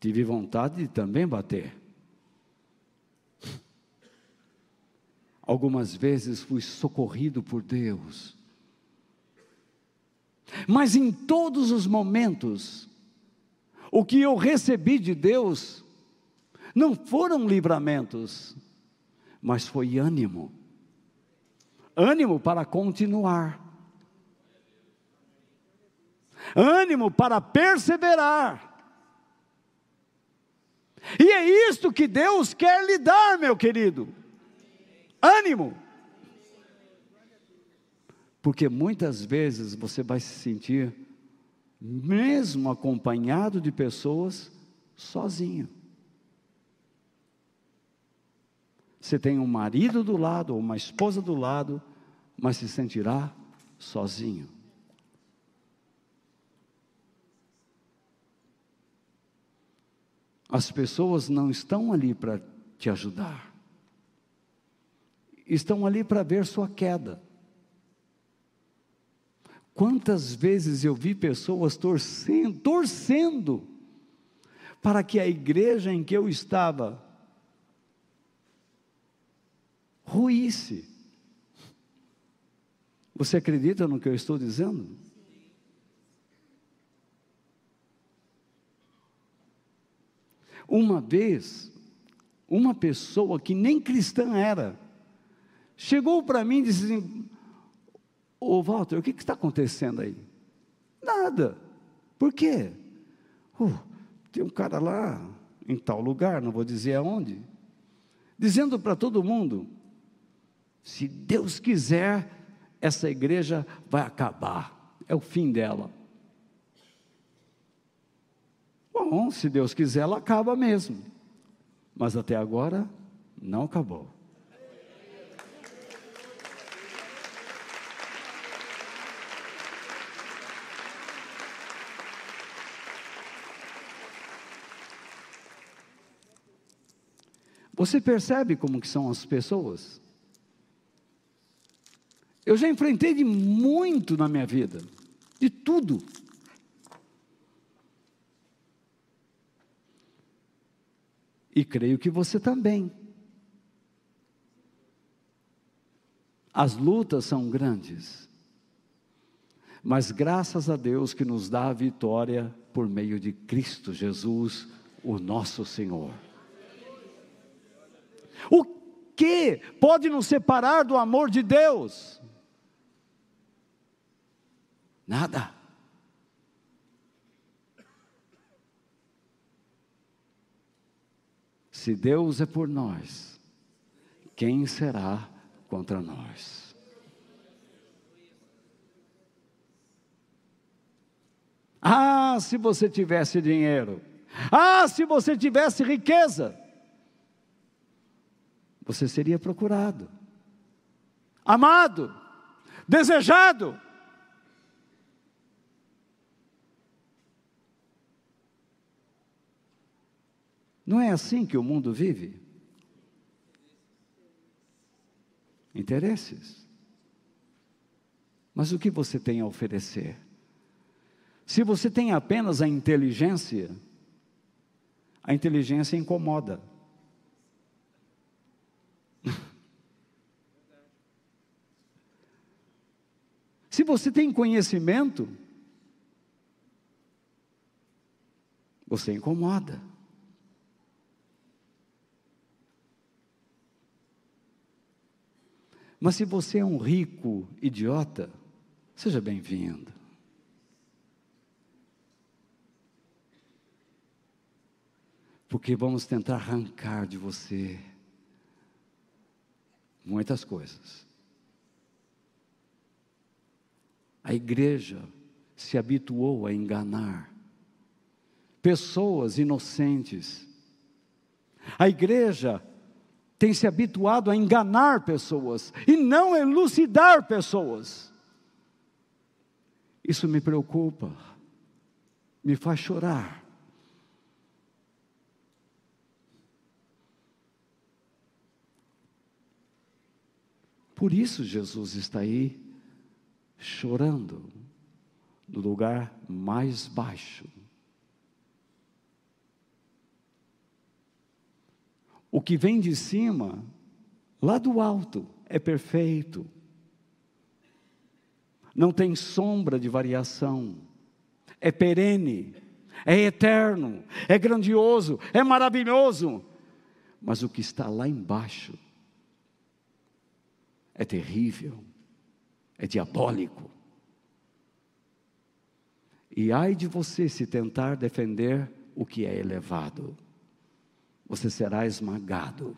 tive vontade de também bater. Algumas vezes fui socorrido por Deus. Mas em todos os momentos, o que eu recebi de Deus não foram livramentos, mas foi ânimo. Ânimo para continuar. Ânimo para perseverar. E é isto que Deus quer lhe dar, meu querido. Ânimo. Porque muitas vezes você vai se sentir, mesmo acompanhado de pessoas, sozinho. Você tem um marido do lado, ou uma esposa do lado, mas se sentirá sozinho. As pessoas não estão ali para te ajudar, estão ali para ver sua queda. Quantas vezes eu vi pessoas torcendo, torcendo, para que a igreja em que eu estava ruísse. Você acredita no que eu estou dizendo? Uma vez, uma pessoa que nem cristã era, chegou para mim e disse assim: Ô Walter, o que, que está acontecendo aí? Nada. Por quê? Uh, tem um cara lá, em tal lugar, não vou dizer aonde, dizendo para todo mundo: se Deus quiser, essa igreja vai acabar, é o fim dela. Bom, se Deus quiser, ela acaba mesmo. Mas até agora, não acabou. Você percebe como que são as pessoas? Eu já enfrentei de muito na minha vida, de tudo. E creio que você também. As lutas são grandes, mas graças a Deus que nos dá a vitória por meio de Cristo Jesus, o nosso Senhor. O que pode nos separar do amor de Deus? Nada. Se Deus é por nós, quem será contra nós? Ah, se você tivesse dinheiro. Ah, se você tivesse riqueza você seria procurado, amado, desejado. Não é assim que o mundo vive? Interesses. Mas o que você tem a oferecer? Se você tem apenas a inteligência, a inteligência incomoda. Se você tem conhecimento, você incomoda. Mas se você é um rico idiota, seja bem-vindo. Porque vamos tentar arrancar de você muitas coisas. A igreja se habituou a enganar pessoas inocentes. A igreja tem se habituado a enganar pessoas e não elucidar pessoas. Isso me preocupa, me faz chorar. Por isso Jesus está aí chorando no lugar mais baixo. O que vem de cima, lá do alto, é perfeito. Não tem sombra de variação. É perene, é eterno, é grandioso, é maravilhoso. Mas o que está lá embaixo é terrível, é diabólico. E ai de você se tentar defender o que é elevado você será esmagado.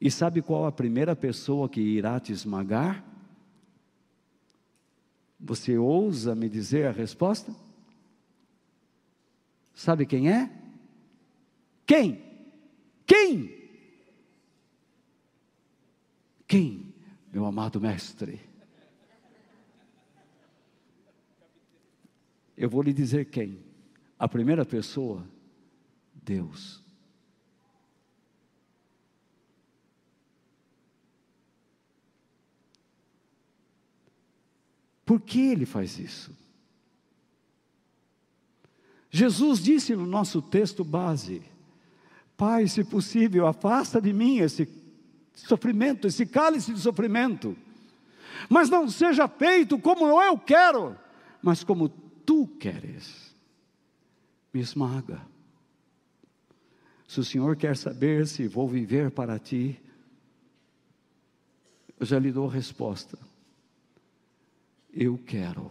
E sabe qual a primeira pessoa que irá te esmagar? Você ousa me dizer a resposta? Sabe quem é? Quem? Quem? Quem, meu amado mestre? Eu vou lhe dizer quem. A primeira pessoa, Deus. Por que ele faz isso? Jesus disse no nosso texto base: Pai, se possível, afasta de mim esse sofrimento, esse cálice de sofrimento, mas não seja feito como eu quero, mas como tu queres me esmaga. Se o Senhor quer saber se vou viver para ti, eu já lhe dou a resposta. Eu quero.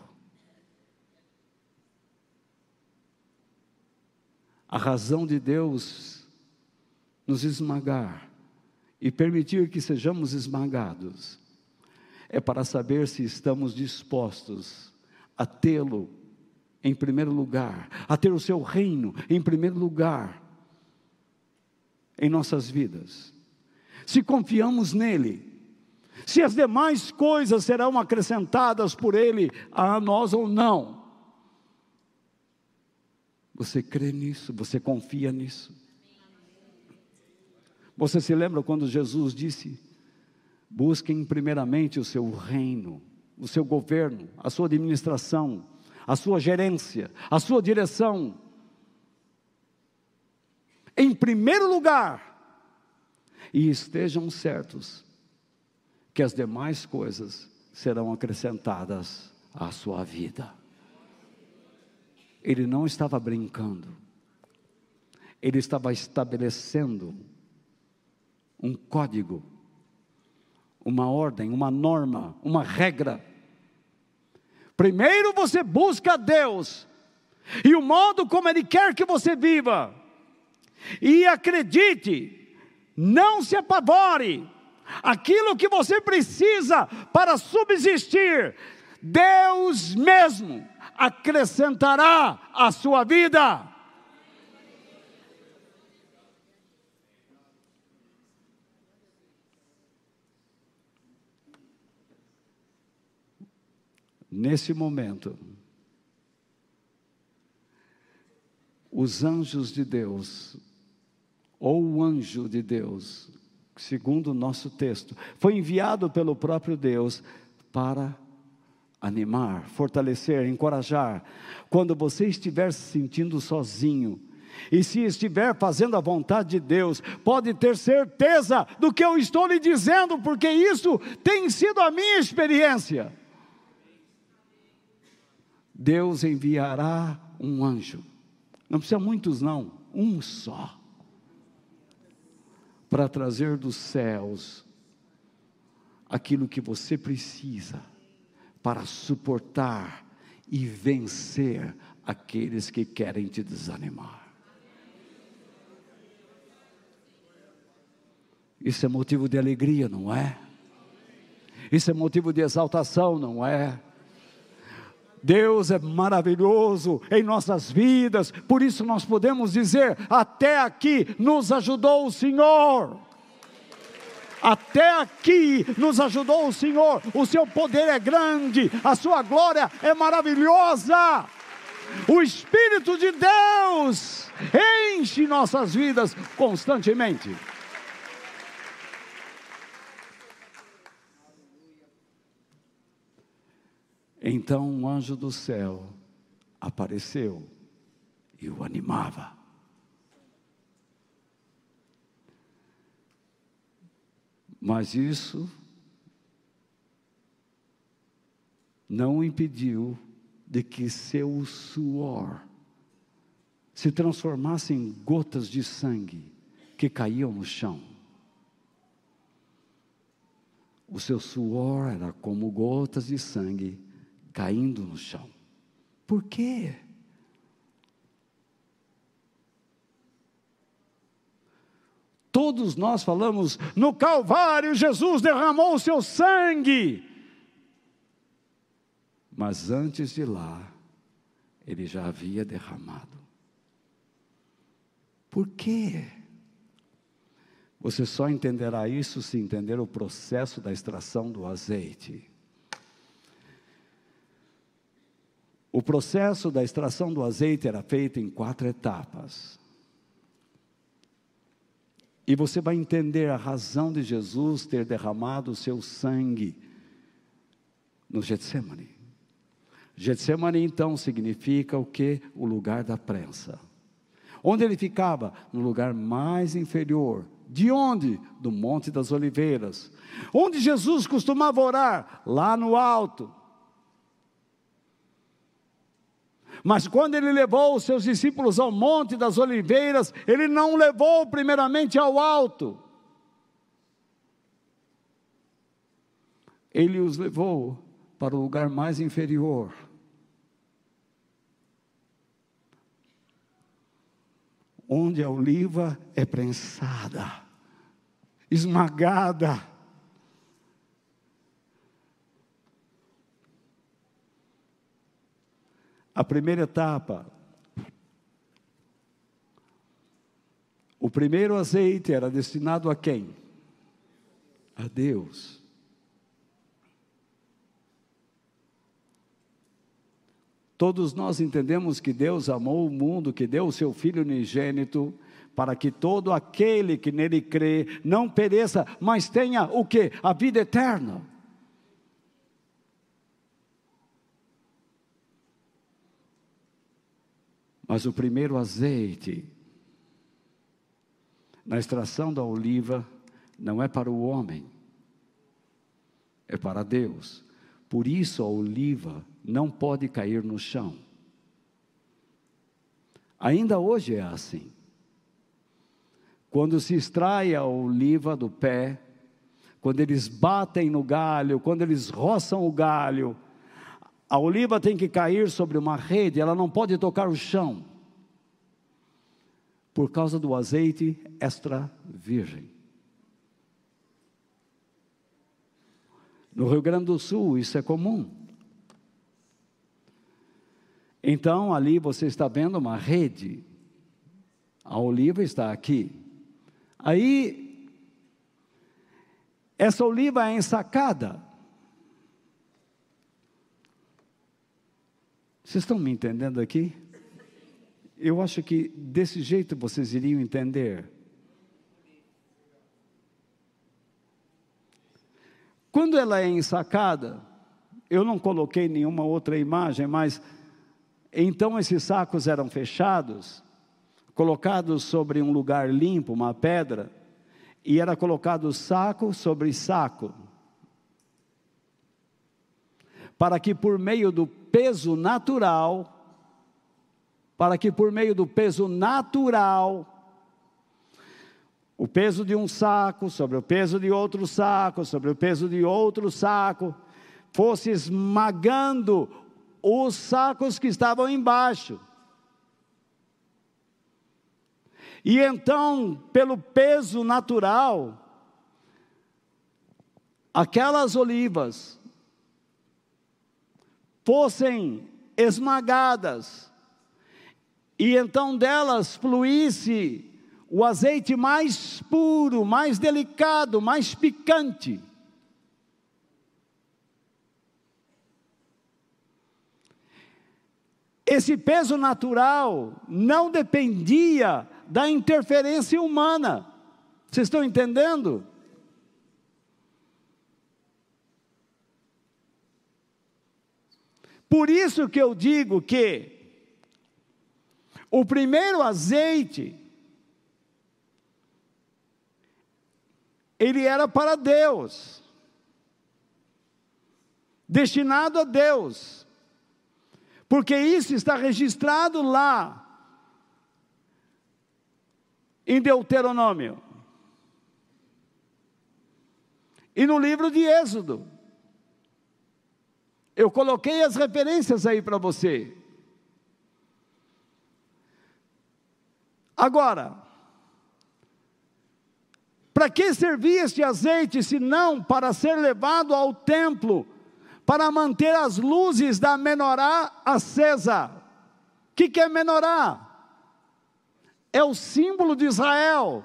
A razão de Deus nos esmagar e permitir que sejamos esmagados é para saber se estamos dispostos a tê-lo em primeiro lugar, a ter o seu reino em primeiro lugar em nossas vidas. Se confiamos nele, se as demais coisas serão acrescentadas por ele a nós ou não. Você crê nisso? Você confia nisso? Você se lembra quando Jesus disse: busquem primeiramente o seu reino, o seu governo, a sua administração, a sua gerência, a sua direção. Em primeiro lugar, e estejam certos que as demais coisas serão acrescentadas à sua vida. Ele não estava brincando, ele estava estabelecendo um código, uma ordem, uma norma, uma regra Primeiro você busca Deus e o modo como Ele quer que você viva. E acredite, não se apavore. Aquilo que você precisa para subsistir, Deus mesmo acrescentará à sua vida. Nesse momento, os anjos de Deus, ou o anjo de Deus, segundo o nosso texto, foi enviado pelo próprio Deus para animar, fortalecer, encorajar. Quando você estiver se sentindo sozinho, e se estiver fazendo a vontade de Deus, pode ter certeza do que eu estou lhe dizendo, porque isso tem sido a minha experiência. Deus enviará um anjo. Não precisa muitos, não, um só. Para trazer dos céus aquilo que você precisa para suportar e vencer aqueles que querem te desanimar. Isso é motivo de alegria, não é? Isso é motivo de exaltação, não é? Deus é maravilhoso em nossas vidas, por isso nós podemos dizer: até aqui nos ajudou o Senhor. Até aqui nos ajudou o Senhor, o seu poder é grande, a sua glória é maravilhosa. O Espírito de Deus enche nossas vidas constantemente. Então um anjo do céu apareceu e o animava. Mas isso não impediu de que seu suor se transformasse em gotas de sangue que caíam no chão. O seu suor era como gotas de sangue caindo no chão. Por quê? Todos nós falamos, no Calvário Jesus derramou o seu sangue. Mas antes de lá, ele já havia derramado. Por quê? Você só entenderá isso se entender o processo da extração do azeite. O processo da extração do azeite era feito em quatro etapas. E você vai entender a razão de Jesus ter derramado o seu sangue no Getsemane. Getsemane então significa o que? O lugar da prensa. Onde ele ficava? No lugar mais inferior. De onde? Do Monte das Oliveiras. Onde Jesus costumava orar? Lá no alto. Mas quando ele levou os seus discípulos ao Monte das Oliveiras, ele não levou primeiramente ao alto. Ele os levou para o lugar mais inferior. Onde a oliva é prensada, esmagada, A primeira etapa, o primeiro azeite era destinado a quem? A Deus. Todos nós entendemos que Deus amou o mundo, que deu o seu Filho unigênito, para que todo aquele que nele crê não pereça, mas tenha o que? A vida eterna. Mas o primeiro azeite na extração da oliva não é para o homem, é para Deus. Por isso a oliva não pode cair no chão. Ainda hoje é assim. Quando se extrai a oliva do pé, quando eles batem no galho, quando eles roçam o galho, a oliva tem que cair sobre uma rede, ela não pode tocar o chão, por causa do azeite extra virgem. No Rio Grande do Sul, isso é comum. Então, ali você está vendo uma rede, a oliva está aqui. Aí, essa oliva é ensacada. Vocês estão me entendendo aqui? Eu acho que desse jeito vocês iriam entender. Quando ela é ensacada, eu não coloquei nenhuma outra imagem, mas então esses sacos eram fechados, colocados sobre um lugar limpo, uma pedra, e era colocado saco sobre saco para que por meio do peso natural, para que por meio do peso natural, o peso de um saco sobre o peso de outro saco, sobre o peso de outro saco, fosse esmagando os sacos que estavam embaixo. E então, pelo peso natural, aquelas olivas fossem esmagadas, e então delas fluísse o azeite mais puro, mais delicado, mais picante. Esse peso natural não dependia da interferência humana. Vocês estão entendendo? Por isso que eu digo que o primeiro azeite ele era para Deus, destinado a Deus, porque isso está registrado lá em Deuteronômio e no livro de Êxodo. Eu coloquei as referências aí para você. Agora, para que servia este azeite, se não para ser levado ao templo, para manter as luzes da menorá acesa? O que, que é menorá? É o símbolo de Israel.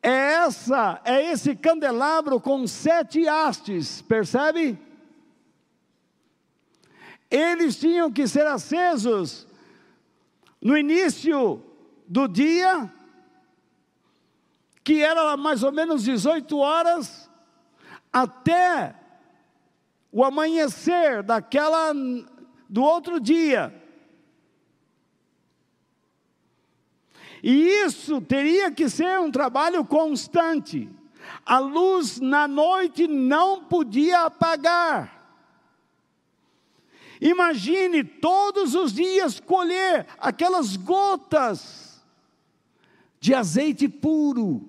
É essa, é esse candelabro com sete hastes, percebe? Eles tinham que ser acesos no início do dia que era mais ou menos 18 horas, até o amanhecer daquela do outro dia. E isso teria que ser um trabalho constante. A luz na noite não podia apagar. Imagine todos os dias colher aquelas gotas de azeite puro.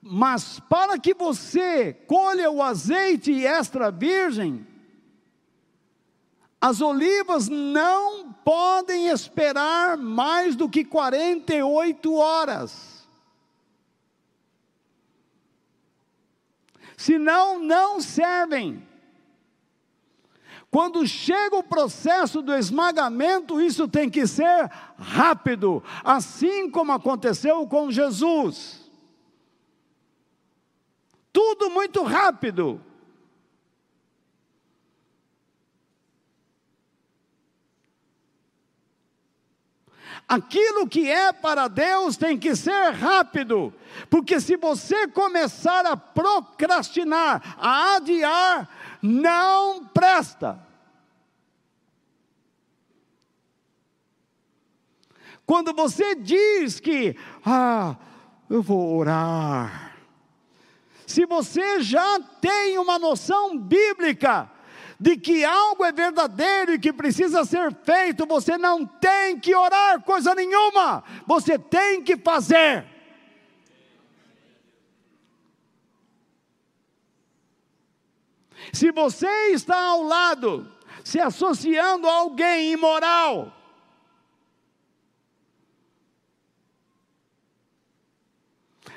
Mas para que você colha o azeite extra virgem, as olivas não podem esperar mais do que 48 horas. Senão, não servem. Quando chega o processo do esmagamento, isso tem que ser rápido, assim como aconteceu com Jesus tudo muito rápido. Aquilo que é para Deus tem que ser rápido, porque se você começar a procrastinar, a adiar, não presta. Quando você diz que, ah, eu vou orar, se você já tem uma noção bíblica de que algo é verdadeiro e que precisa ser feito, você não tem que orar coisa nenhuma, você tem que fazer. Se você está ao lado, se associando a alguém imoral,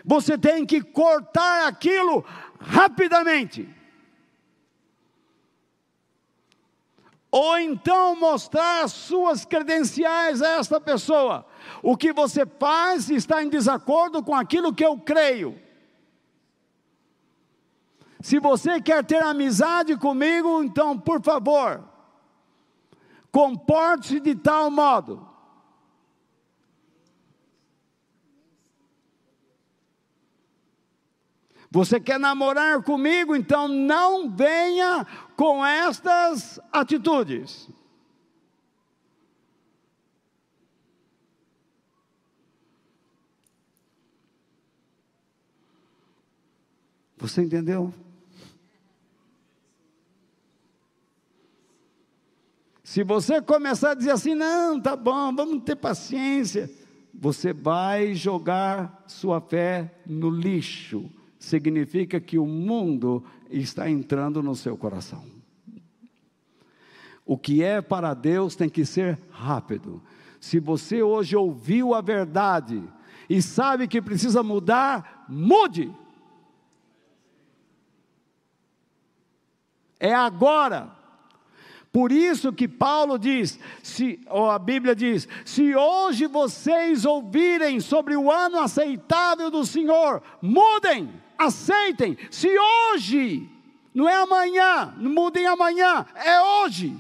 você tem que cortar aquilo rapidamente. Ou então mostrar as suas credenciais a esta pessoa. O que você faz está em desacordo com aquilo que eu creio. Se você quer ter amizade comigo, então, por favor, comporte-se de tal modo Você quer namorar comigo? Então não venha com estas atitudes. Você entendeu? Se você começar a dizer assim, não, tá bom, vamos ter paciência, você vai jogar sua fé no lixo significa que o mundo está entrando no seu coração. O que é para Deus tem que ser rápido. Se você hoje ouviu a verdade e sabe que precisa mudar, mude. É agora. Por isso que Paulo diz, se, ou a Bíblia diz: se hoje vocês ouvirem sobre o ano aceitável do Senhor, mudem, aceitem. Se hoje, não é amanhã, não mudem amanhã, é hoje.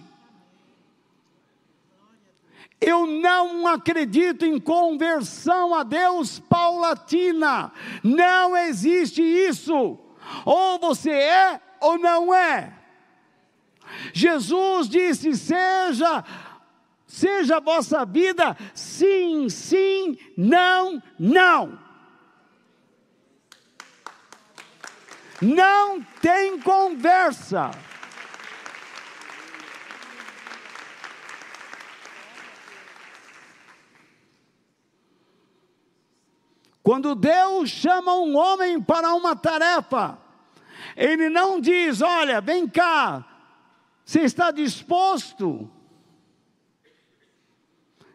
Eu não acredito em conversão a Deus paulatina. Não existe isso. Ou você é ou não é. Jesus disse: seja, seja a vossa vida sim, sim, não, não. Não tem conversa. Quando Deus chama um homem para uma tarefa, Ele não diz: Olha, vem cá, você está disposto?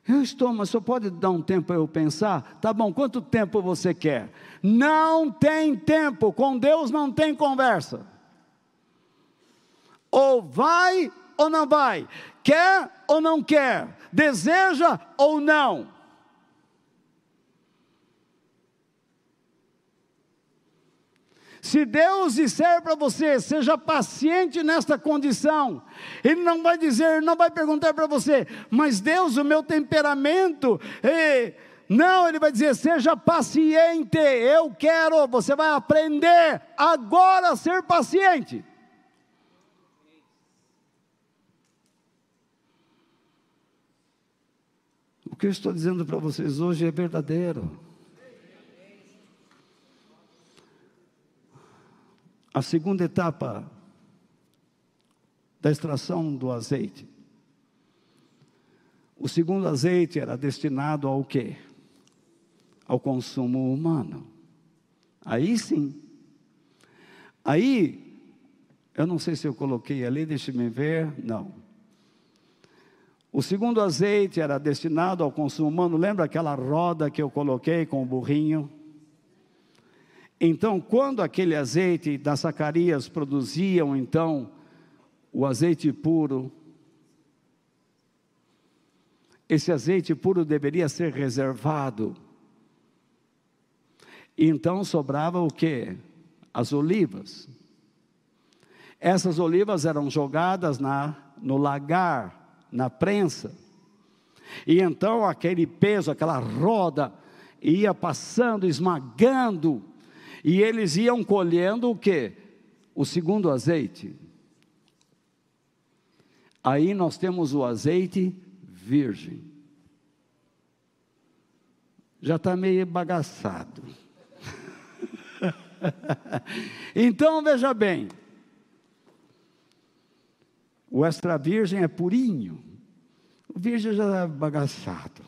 Eu estou, mas só pode dar um tempo para eu pensar? Tá bom, quanto tempo você quer? Não tem tempo, com Deus não tem conversa. Ou vai ou não vai, quer ou não quer, deseja ou não. Se Deus disser para você, seja paciente nesta condição, Ele não vai dizer, não vai perguntar para você, mas Deus, o meu temperamento, eh, não, Ele vai dizer, seja paciente, eu quero, você vai aprender agora a ser paciente. O que eu estou dizendo para vocês hoje é verdadeiro. A segunda etapa da extração do azeite. O segundo azeite era destinado ao quê? Ao consumo humano. Aí sim. Aí, eu não sei se eu coloquei ali, deixe-me ver. Não. O segundo azeite era destinado ao consumo humano. Lembra aquela roda que eu coloquei com o burrinho? Então, quando aquele azeite das Zacarias produziam então o azeite puro, esse azeite puro deveria ser reservado. Então sobrava o que? As olivas. Essas olivas eram jogadas na, no lagar, na prensa. E então aquele peso, aquela roda, ia passando, esmagando e eles iam colhendo o que? O segundo azeite. Aí nós temos o azeite virgem. Já está meio bagaçado. então veja bem. O extra virgem é purinho. O virgem já é bagaçado.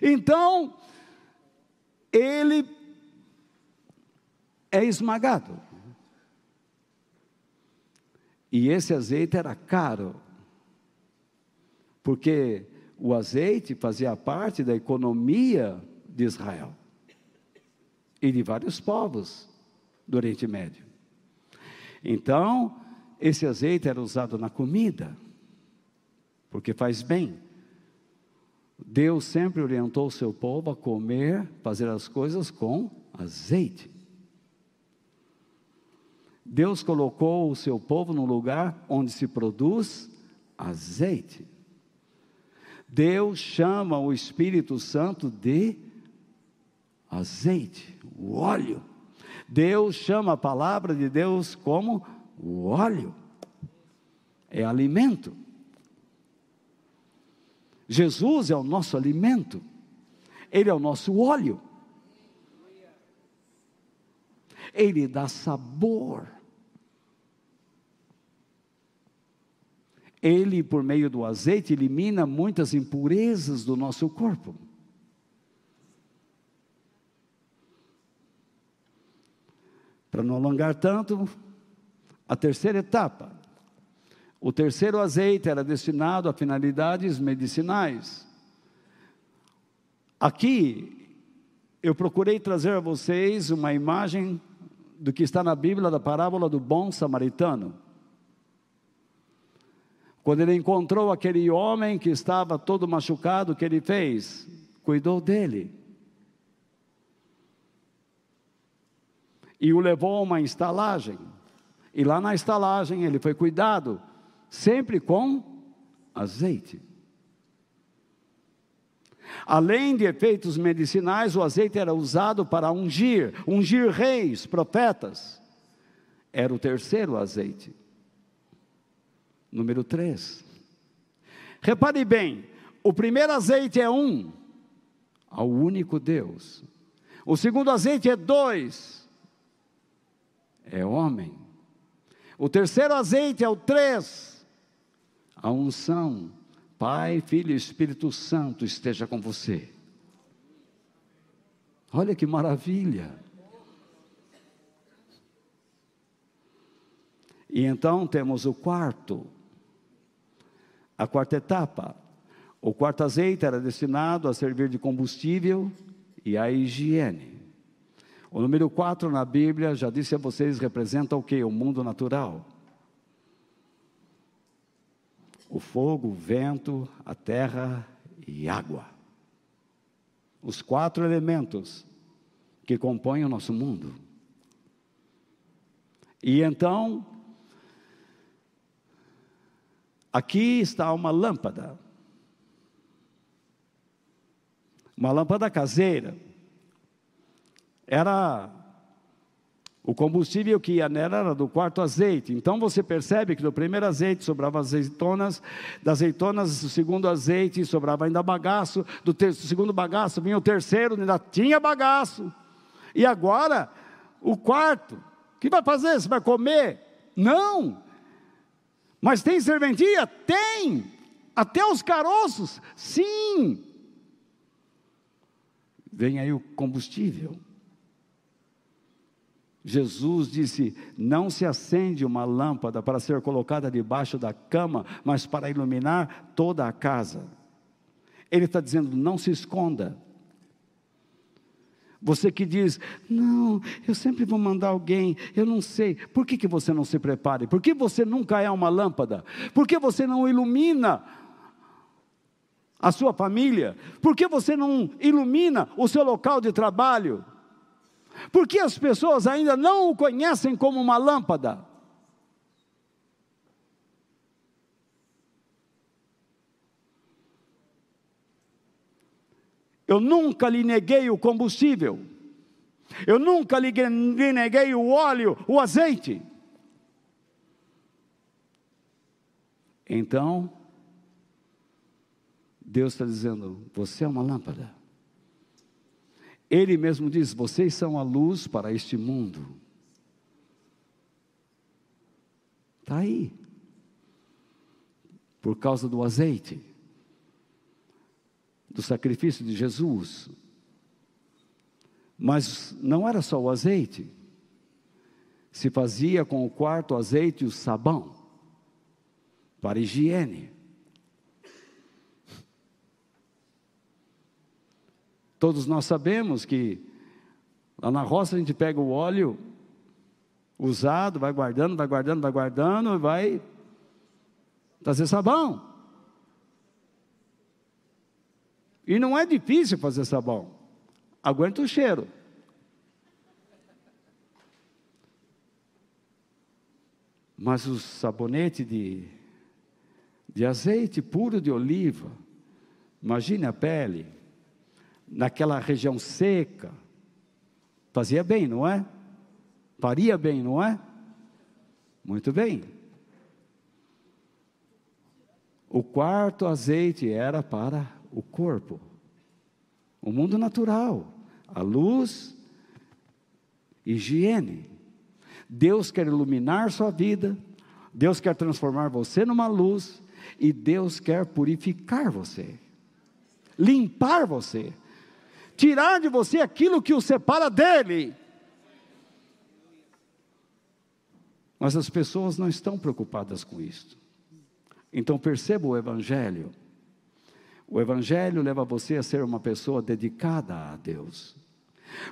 Então, ele é esmagado. E esse azeite era caro, porque o azeite fazia parte da economia de Israel e de vários povos do Oriente Médio. Então, esse azeite era usado na comida, porque faz bem. Deus sempre orientou o seu povo a comer, fazer as coisas com azeite. Deus colocou o seu povo no lugar onde se produz azeite. Deus chama o Espírito Santo de azeite, o óleo. Deus chama a palavra de Deus como o óleo. É alimento. Jesus é o nosso alimento. Ele é o nosso óleo. Ele dá sabor. Ele, por meio do azeite, elimina muitas impurezas do nosso corpo. Para não alongar tanto, a terceira etapa. O terceiro azeite era destinado a finalidades medicinais. Aqui, eu procurei trazer a vocês uma imagem do que está na Bíblia da parábola do bom samaritano. Quando ele encontrou aquele homem que estava todo machucado, o que ele fez? Cuidou dele. E o levou a uma estalagem. E lá na estalagem ele foi cuidado, sempre com azeite. Além de efeitos medicinais, o azeite era usado para ungir, ungir reis, profetas. Era o terceiro azeite. Número 3. Repare bem, o primeiro azeite é um, ao único Deus. O segundo azeite é dois, é homem. O terceiro azeite é o três, a unção. Pai, Filho e Espírito Santo esteja com você. Olha que maravilha. E então temos o quarto, a quarta etapa. O quarto azeite era destinado a servir de combustível e a higiene. O número 4 na Bíblia, já disse a vocês, representa o que? O mundo natural. O fogo, o vento, a terra e água. Os quatro elementos que compõem o nosso mundo. E então, Aqui está uma lâmpada. Uma lâmpada caseira. Era o combustível que ia nela era do quarto azeite. Então você percebe que do primeiro azeite sobrava azeitonas, das azeitonas do segundo azeite sobrava ainda bagaço, do, do segundo bagaço vinha o terceiro, ainda tinha bagaço. E agora, o quarto, o que vai fazer? Você vai comer? Não! Mas tem serventia? Tem. Até os caroços? Sim. Vem aí o combustível. Jesus disse: Não se acende uma lâmpada para ser colocada debaixo da cama, mas para iluminar toda a casa. Ele está dizendo: Não se esconda. Você que diz, não, eu sempre vou mandar alguém, eu não sei. Por que, que você não se prepare? Por que você nunca é uma lâmpada? Por que você não ilumina a sua família? Por que você não ilumina o seu local de trabalho? Por que as pessoas ainda não o conhecem como uma lâmpada? Eu nunca lhe neguei o combustível. Eu nunca lhe, neguei o óleo, o azeite. Então, Deus está dizendo: você é uma lâmpada. Ele mesmo diz: vocês são a luz para este mundo. Está aí. Por causa do azeite do sacrifício de Jesus. Mas não era só o azeite, se fazia com o quarto azeite e o sabão, para higiene. Todos nós sabemos que lá na roça a gente pega o óleo usado, vai guardando, vai guardando, vai guardando, vai fazer sabão. E não é difícil fazer sabão. Aguenta o cheiro. Mas o sabonete de, de azeite puro de oliva, imagine a pele, naquela região seca, fazia bem, não é? Faria bem, não é? Muito bem. O quarto azeite era para o corpo, o mundo natural, a luz, higiene. Deus quer iluminar sua vida, Deus quer transformar você numa luz e Deus quer purificar você, limpar você, tirar de você aquilo que o separa dele. Mas as pessoas não estão preocupadas com isso. Então perceba o Evangelho. O Evangelho leva você a ser uma pessoa dedicada a Deus.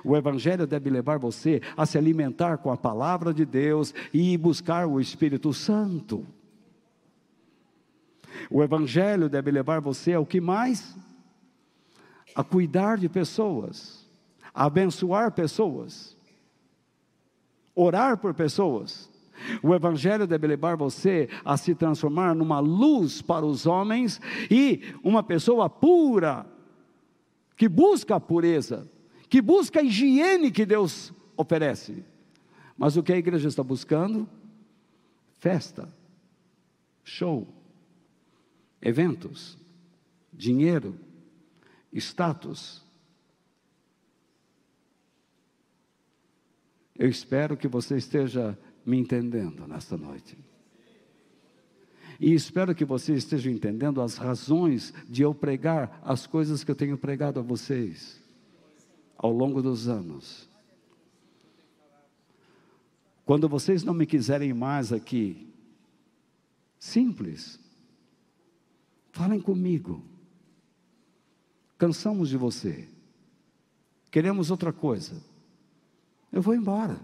O Evangelho deve levar você a se alimentar com a palavra de Deus e buscar o Espírito Santo. O Evangelho deve levar você ao que mais? A cuidar de pessoas, a abençoar pessoas, orar por pessoas. O Evangelho deve levar você a se transformar numa luz para os homens e uma pessoa pura, que busca a pureza, que busca a higiene que Deus oferece. Mas o que a igreja está buscando? Festa, show, eventos, dinheiro, status. Eu espero que você esteja me entendendo nesta noite. E espero que você esteja entendendo as razões de eu pregar as coisas que eu tenho pregado a vocês ao longo dos anos. Quando vocês não me quiserem mais aqui, simples, falem comigo. Cansamos de você, queremos outra coisa. Eu vou embora.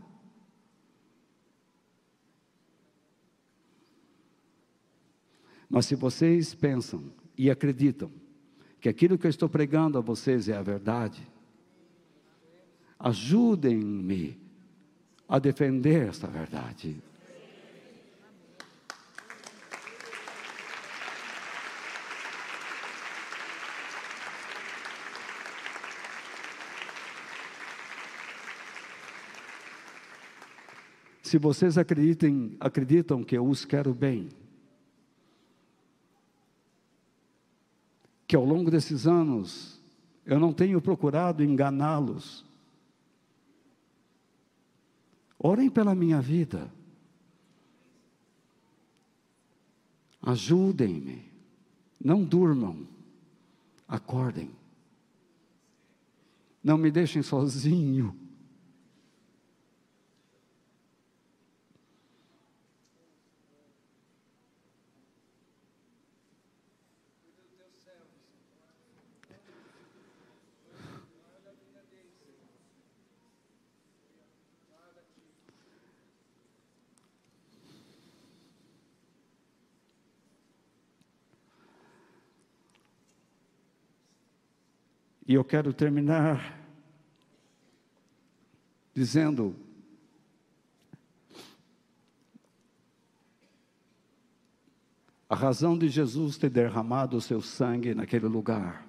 Mas se vocês pensam e acreditam que aquilo que eu estou pregando a vocês é a verdade, ajudem-me a defender esta verdade. Se vocês acreditem, acreditam que eu os quero bem, que ao longo desses anos eu não tenho procurado enganá-los. Orem pela minha vida. Ajudem-me. Não durmam. Acordem. Não me deixem sozinho. E eu quero terminar dizendo a razão de Jesus ter derramado o seu sangue naquele lugar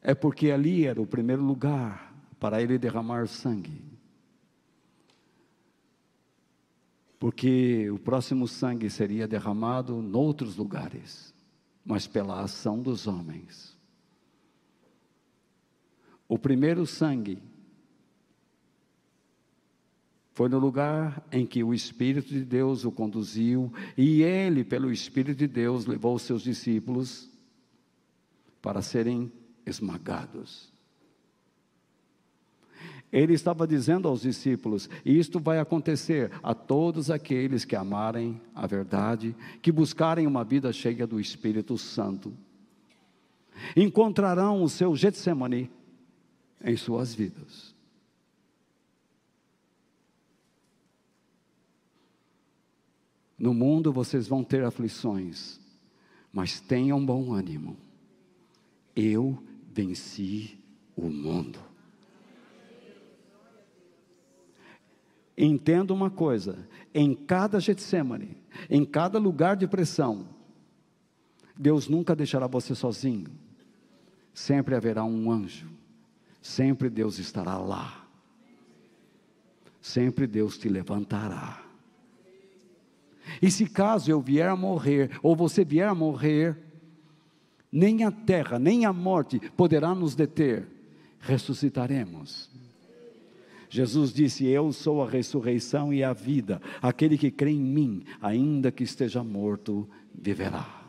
é porque ali era o primeiro lugar para ele derramar sangue. Porque o próximo sangue seria derramado noutros lugares mas pela ação dos homens. O primeiro sangue foi no lugar em que o Espírito de Deus o conduziu, e ele, pelo Espírito de Deus, levou os seus discípulos para serem esmagados. Ele estava dizendo aos discípulos: Isto vai acontecer a todos aqueles que amarem a verdade, que buscarem uma vida cheia do Espírito Santo. Encontrarão o seu Getsemane em suas vidas. No mundo vocês vão ter aflições, mas tenham bom ânimo. Eu venci o mundo. Entenda uma coisa: em cada Getsemane, em cada lugar de pressão, Deus nunca deixará você sozinho. Sempre haverá um anjo. Sempre Deus estará lá. Sempre Deus te levantará. E se caso eu vier a morrer, ou você vier a morrer, nem a terra, nem a morte poderá nos deter, ressuscitaremos Jesus disse: Eu sou a ressurreição e a vida. Aquele que crê em mim, ainda que esteja morto, viverá.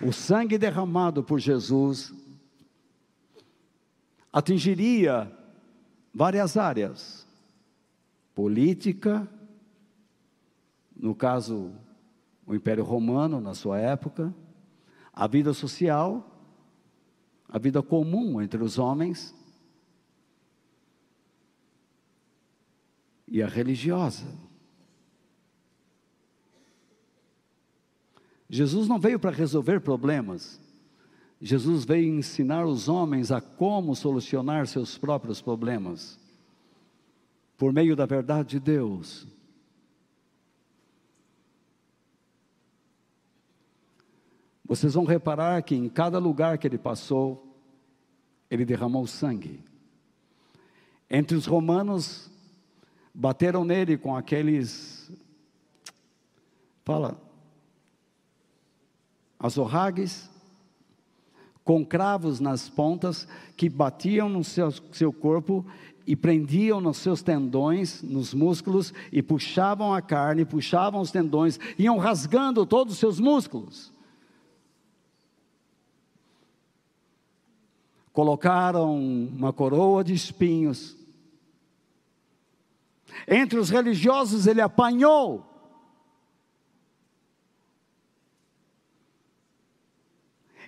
o sangue derramado por Jesus atingiria várias áreas: política, no caso, o Império Romano, na sua época, a vida social, a vida comum entre os homens e a religiosa. Jesus não veio para resolver problemas, Jesus veio ensinar os homens a como solucionar seus próprios problemas, por meio da verdade de Deus. Vocês vão reparar que em cada lugar que ele passou, ele derramou sangue. Entre os romanos, bateram nele com aqueles. Fala. Azorragues, com cravos nas pontas, que batiam no seu, seu corpo e prendiam nos seus tendões, nos músculos, e puxavam a carne, puxavam os tendões, iam rasgando todos os seus músculos. Colocaram uma coroa de espinhos. Entre os religiosos ele apanhou.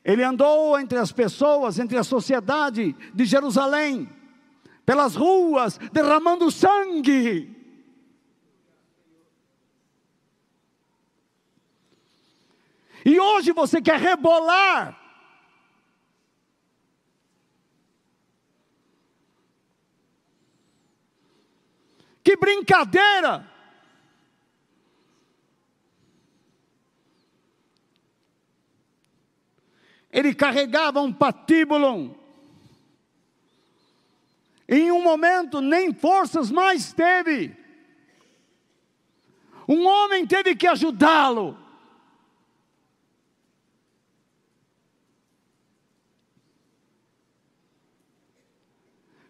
Ele andou entre as pessoas, entre a sociedade de Jerusalém, pelas ruas, derramando sangue. E hoje você quer rebolar Que brincadeira! Ele carregava um patíbulo. Em um momento, nem forças mais teve. Um homem teve que ajudá-lo.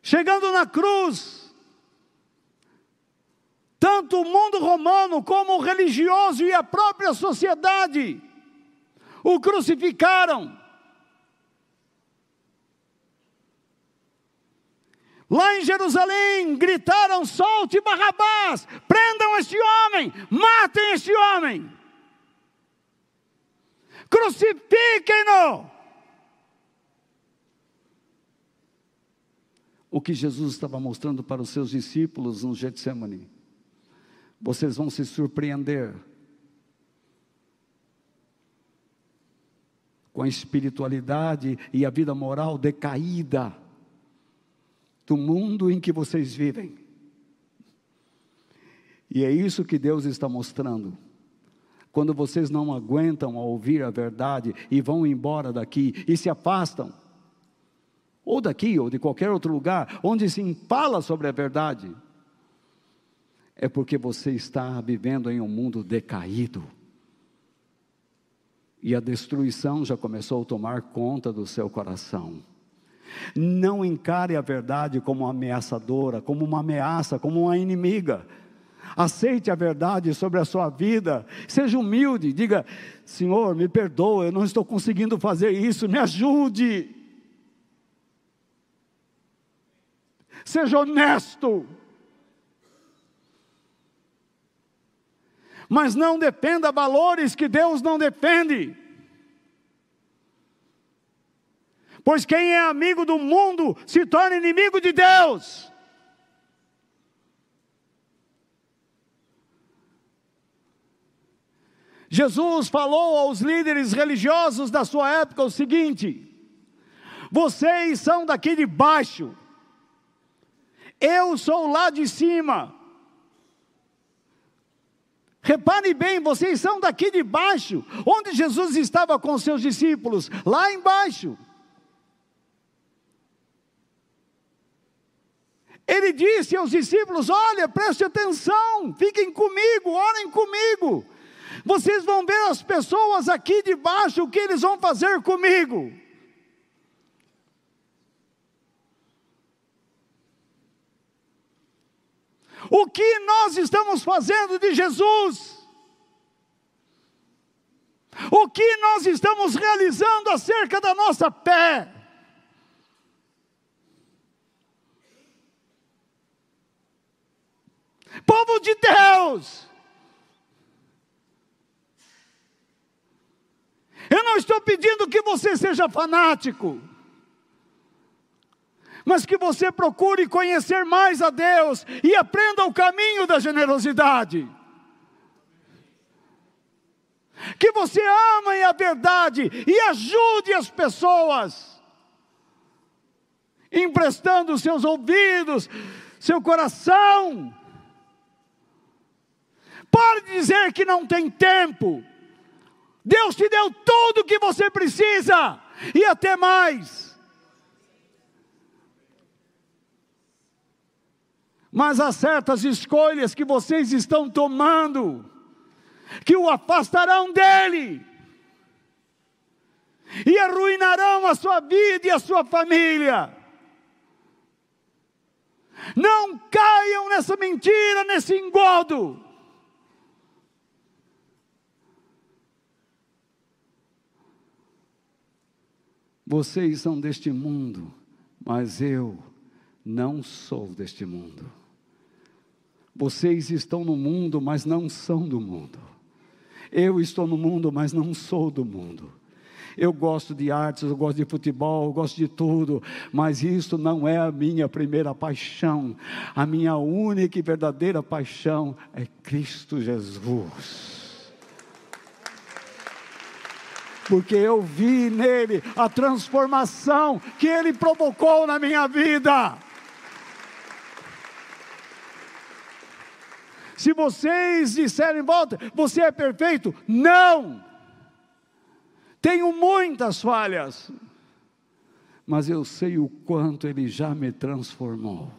Chegando na cruz, tanto o mundo romano como o religioso e a própria sociedade o crucificaram. Lá em Jerusalém gritaram: solte Barrabás, prendam este homem, matem este homem, crucifiquem-no. O que Jesus estava mostrando para os seus discípulos no Getsemane vocês vão se surpreender com a espiritualidade e a vida moral decaída do mundo em que vocês vivem. E é isso que Deus está mostrando. Quando vocês não aguentam ouvir a verdade e vão embora daqui e se afastam, ou daqui ou de qualquer outro lugar onde se fala sobre a verdade, é porque você está vivendo em um mundo decaído. E a destruição já começou a tomar conta do seu coração. Não encare a verdade como uma ameaçadora, como uma ameaça, como uma inimiga. Aceite a verdade sobre a sua vida. Seja humilde, diga: Senhor, me perdoa, eu não estou conseguindo fazer isso, me ajude. Seja honesto. Mas não defenda valores que Deus não defende. Pois quem é amigo do mundo se torna inimigo de Deus. Jesus falou aos líderes religiosos da sua época o seguinte: vocês são daqui de baixo, eu sou lá de cima. Repare bem, vocês são daqui de baixo, onde Jesus estava com seus discípulos, lá embaixo. Ele disse aos discípulos: Olha, preste atenção, fiquem comigo, orem comigo. Vocês vão ver as pessoas aqui de baixo, o que eles vão fazer comigo. O que nós estamos fazendo de Jesus? O que nós estamos realizando acerca da nossa fé? Povo de Deus, eu não estou pedindo que você seja fanático, mas que você procure conhecer mais a Deus e aprenda o caminho da generosidade. Que você ame a verdade e ajude as pessoas, emprestando seus ouvidos, seu coração, Pare de dizer que não tem tempo. Deus te deu tudo o que você precisa e até mais. Mas há certas escolhas que vocês estão tomando que o afastarão dele e arruinarão a sua vida e a sua família. Não caiam nessa mentira, nesse engodo. Vocês são deste mundo, mas eu não sou deste mundo. Vocês estão no mundo, mas não são do mundo. Eu estou no mundo, mas não sou do mundo. Eu gosto de artes, eu gosto de futebol, eu gosto de tudo, mas isso não é a minha primeira paixão. A minha única e verdadeira paixão é Cristo Jesus. porque eu vi nele a transformação que ele provocou na minha vida. Se vocês disserem volta, você é perfeito? Não! Tenho muitas falhas, mas eu sei o quanto ele já me transformou.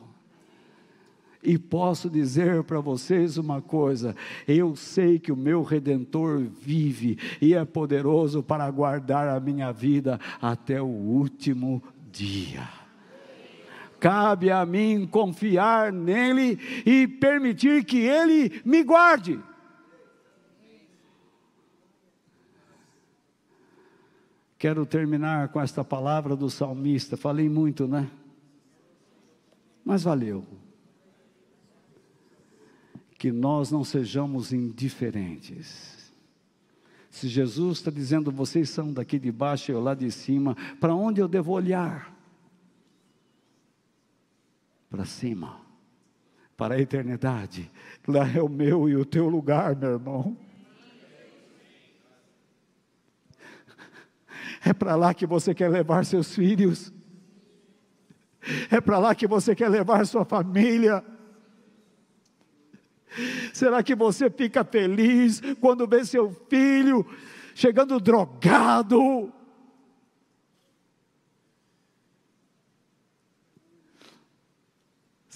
E posso dizer para vocês uma coisa: eu sei que o meu redentor vive e é poderoso para guardar a minha vida até o último dia. Cabe a mim confiar nele e permitir que ele me guarde. Quero terminar com esta palavra do salmista. Falei muito, né? Mas valeu que nós não sejamos indiferentes. Se Jesus está dizendo, vocês são daqui de baixo e eu lá de cima, para onde eu devo olhar? Para cima, para a eternidade. Lá é o meu e o teu lugar, meu irmão. É para lá que você quer levar seus filhos. É para lá que você quer levar sua família. Será que você fica feliz quando vê seu filho chegando drogado?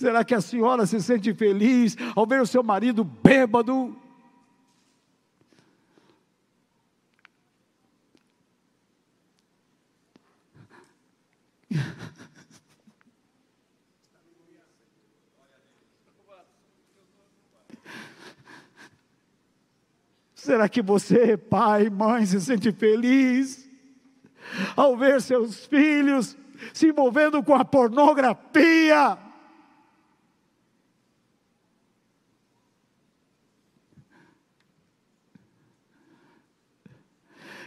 Será que a senhora se sente feliz ao ver o seu marido bêbado? Será que você, pai, mãe, se sente feliz ao ver seus filhos se envolvendo com a pornografia?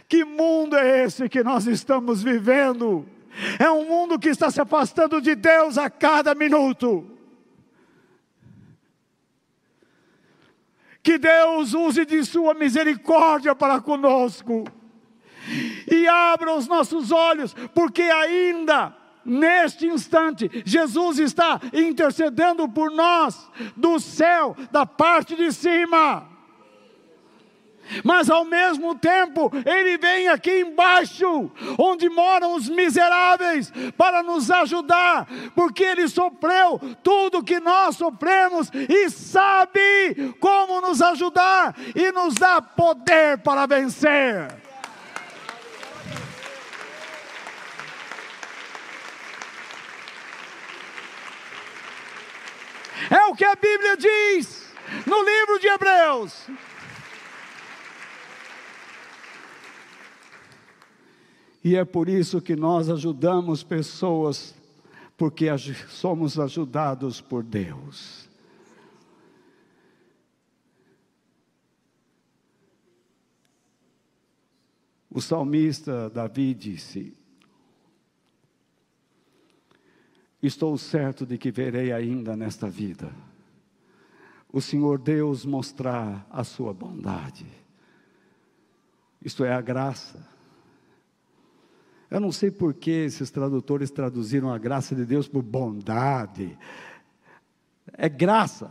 Que mundo é esse que nós estamos vivendo? É um mundo que está se afastando de Deus a cada minuto. Que Deus use de Sua misericórdia para conosco e abra os nossos olhos, porque ainda neste instante, Jesus está intercedendo por nós do céu, da parte de cima mas ao mesmo tempo Ele vem aqui embaixo, onde moram os miseráveis, para nos ajudar, porque Ele sofreu tudo que nós sofremos e sabe como nos ajudar e nos dá poder para vencer. É o que a Bíblia diz no livro de Hebreus. E é por isso que nós ajudamos pessoas, porque somos ajudados por Deus. O salmista Davi disse: Estou certo de que verei ainda nesta vida o Senhor Deus mostrar a sua bondade. Isto é a graça. Eu não sei por que esses tradutores traduziram a graça de Deus por bondade. É graça.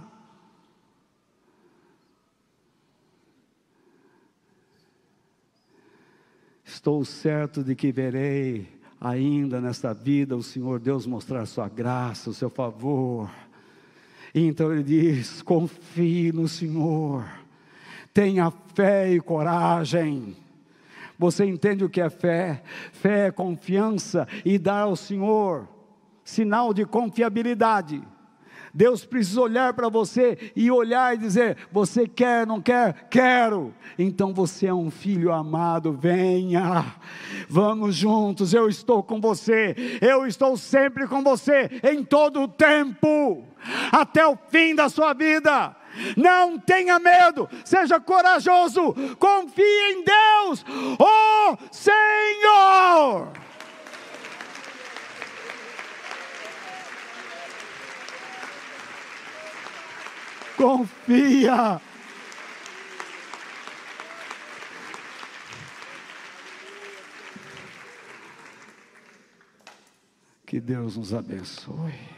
Estou certo de que verei ainda nesta vida o Senhor Deus mostrar sua graça, o seu favor. E então ele diz: confie no Senhor, tenha fé e coragem. Você entende o que é fé? Fé é confiança e dar ao Senhor sinal de confiabilidade. Deus precisa olhar para você e olhar e dizer: Você quer, não quer? Quero. Então você é um filho amado, venha, vamos juntos. Eu estou com você, eu estou sempre com você, em todo o tempo, até o fim da sua vida. Não tenha medo, seja corajoso, confie em Deus, oh Senhor. confia. Que Deus nos abençoe.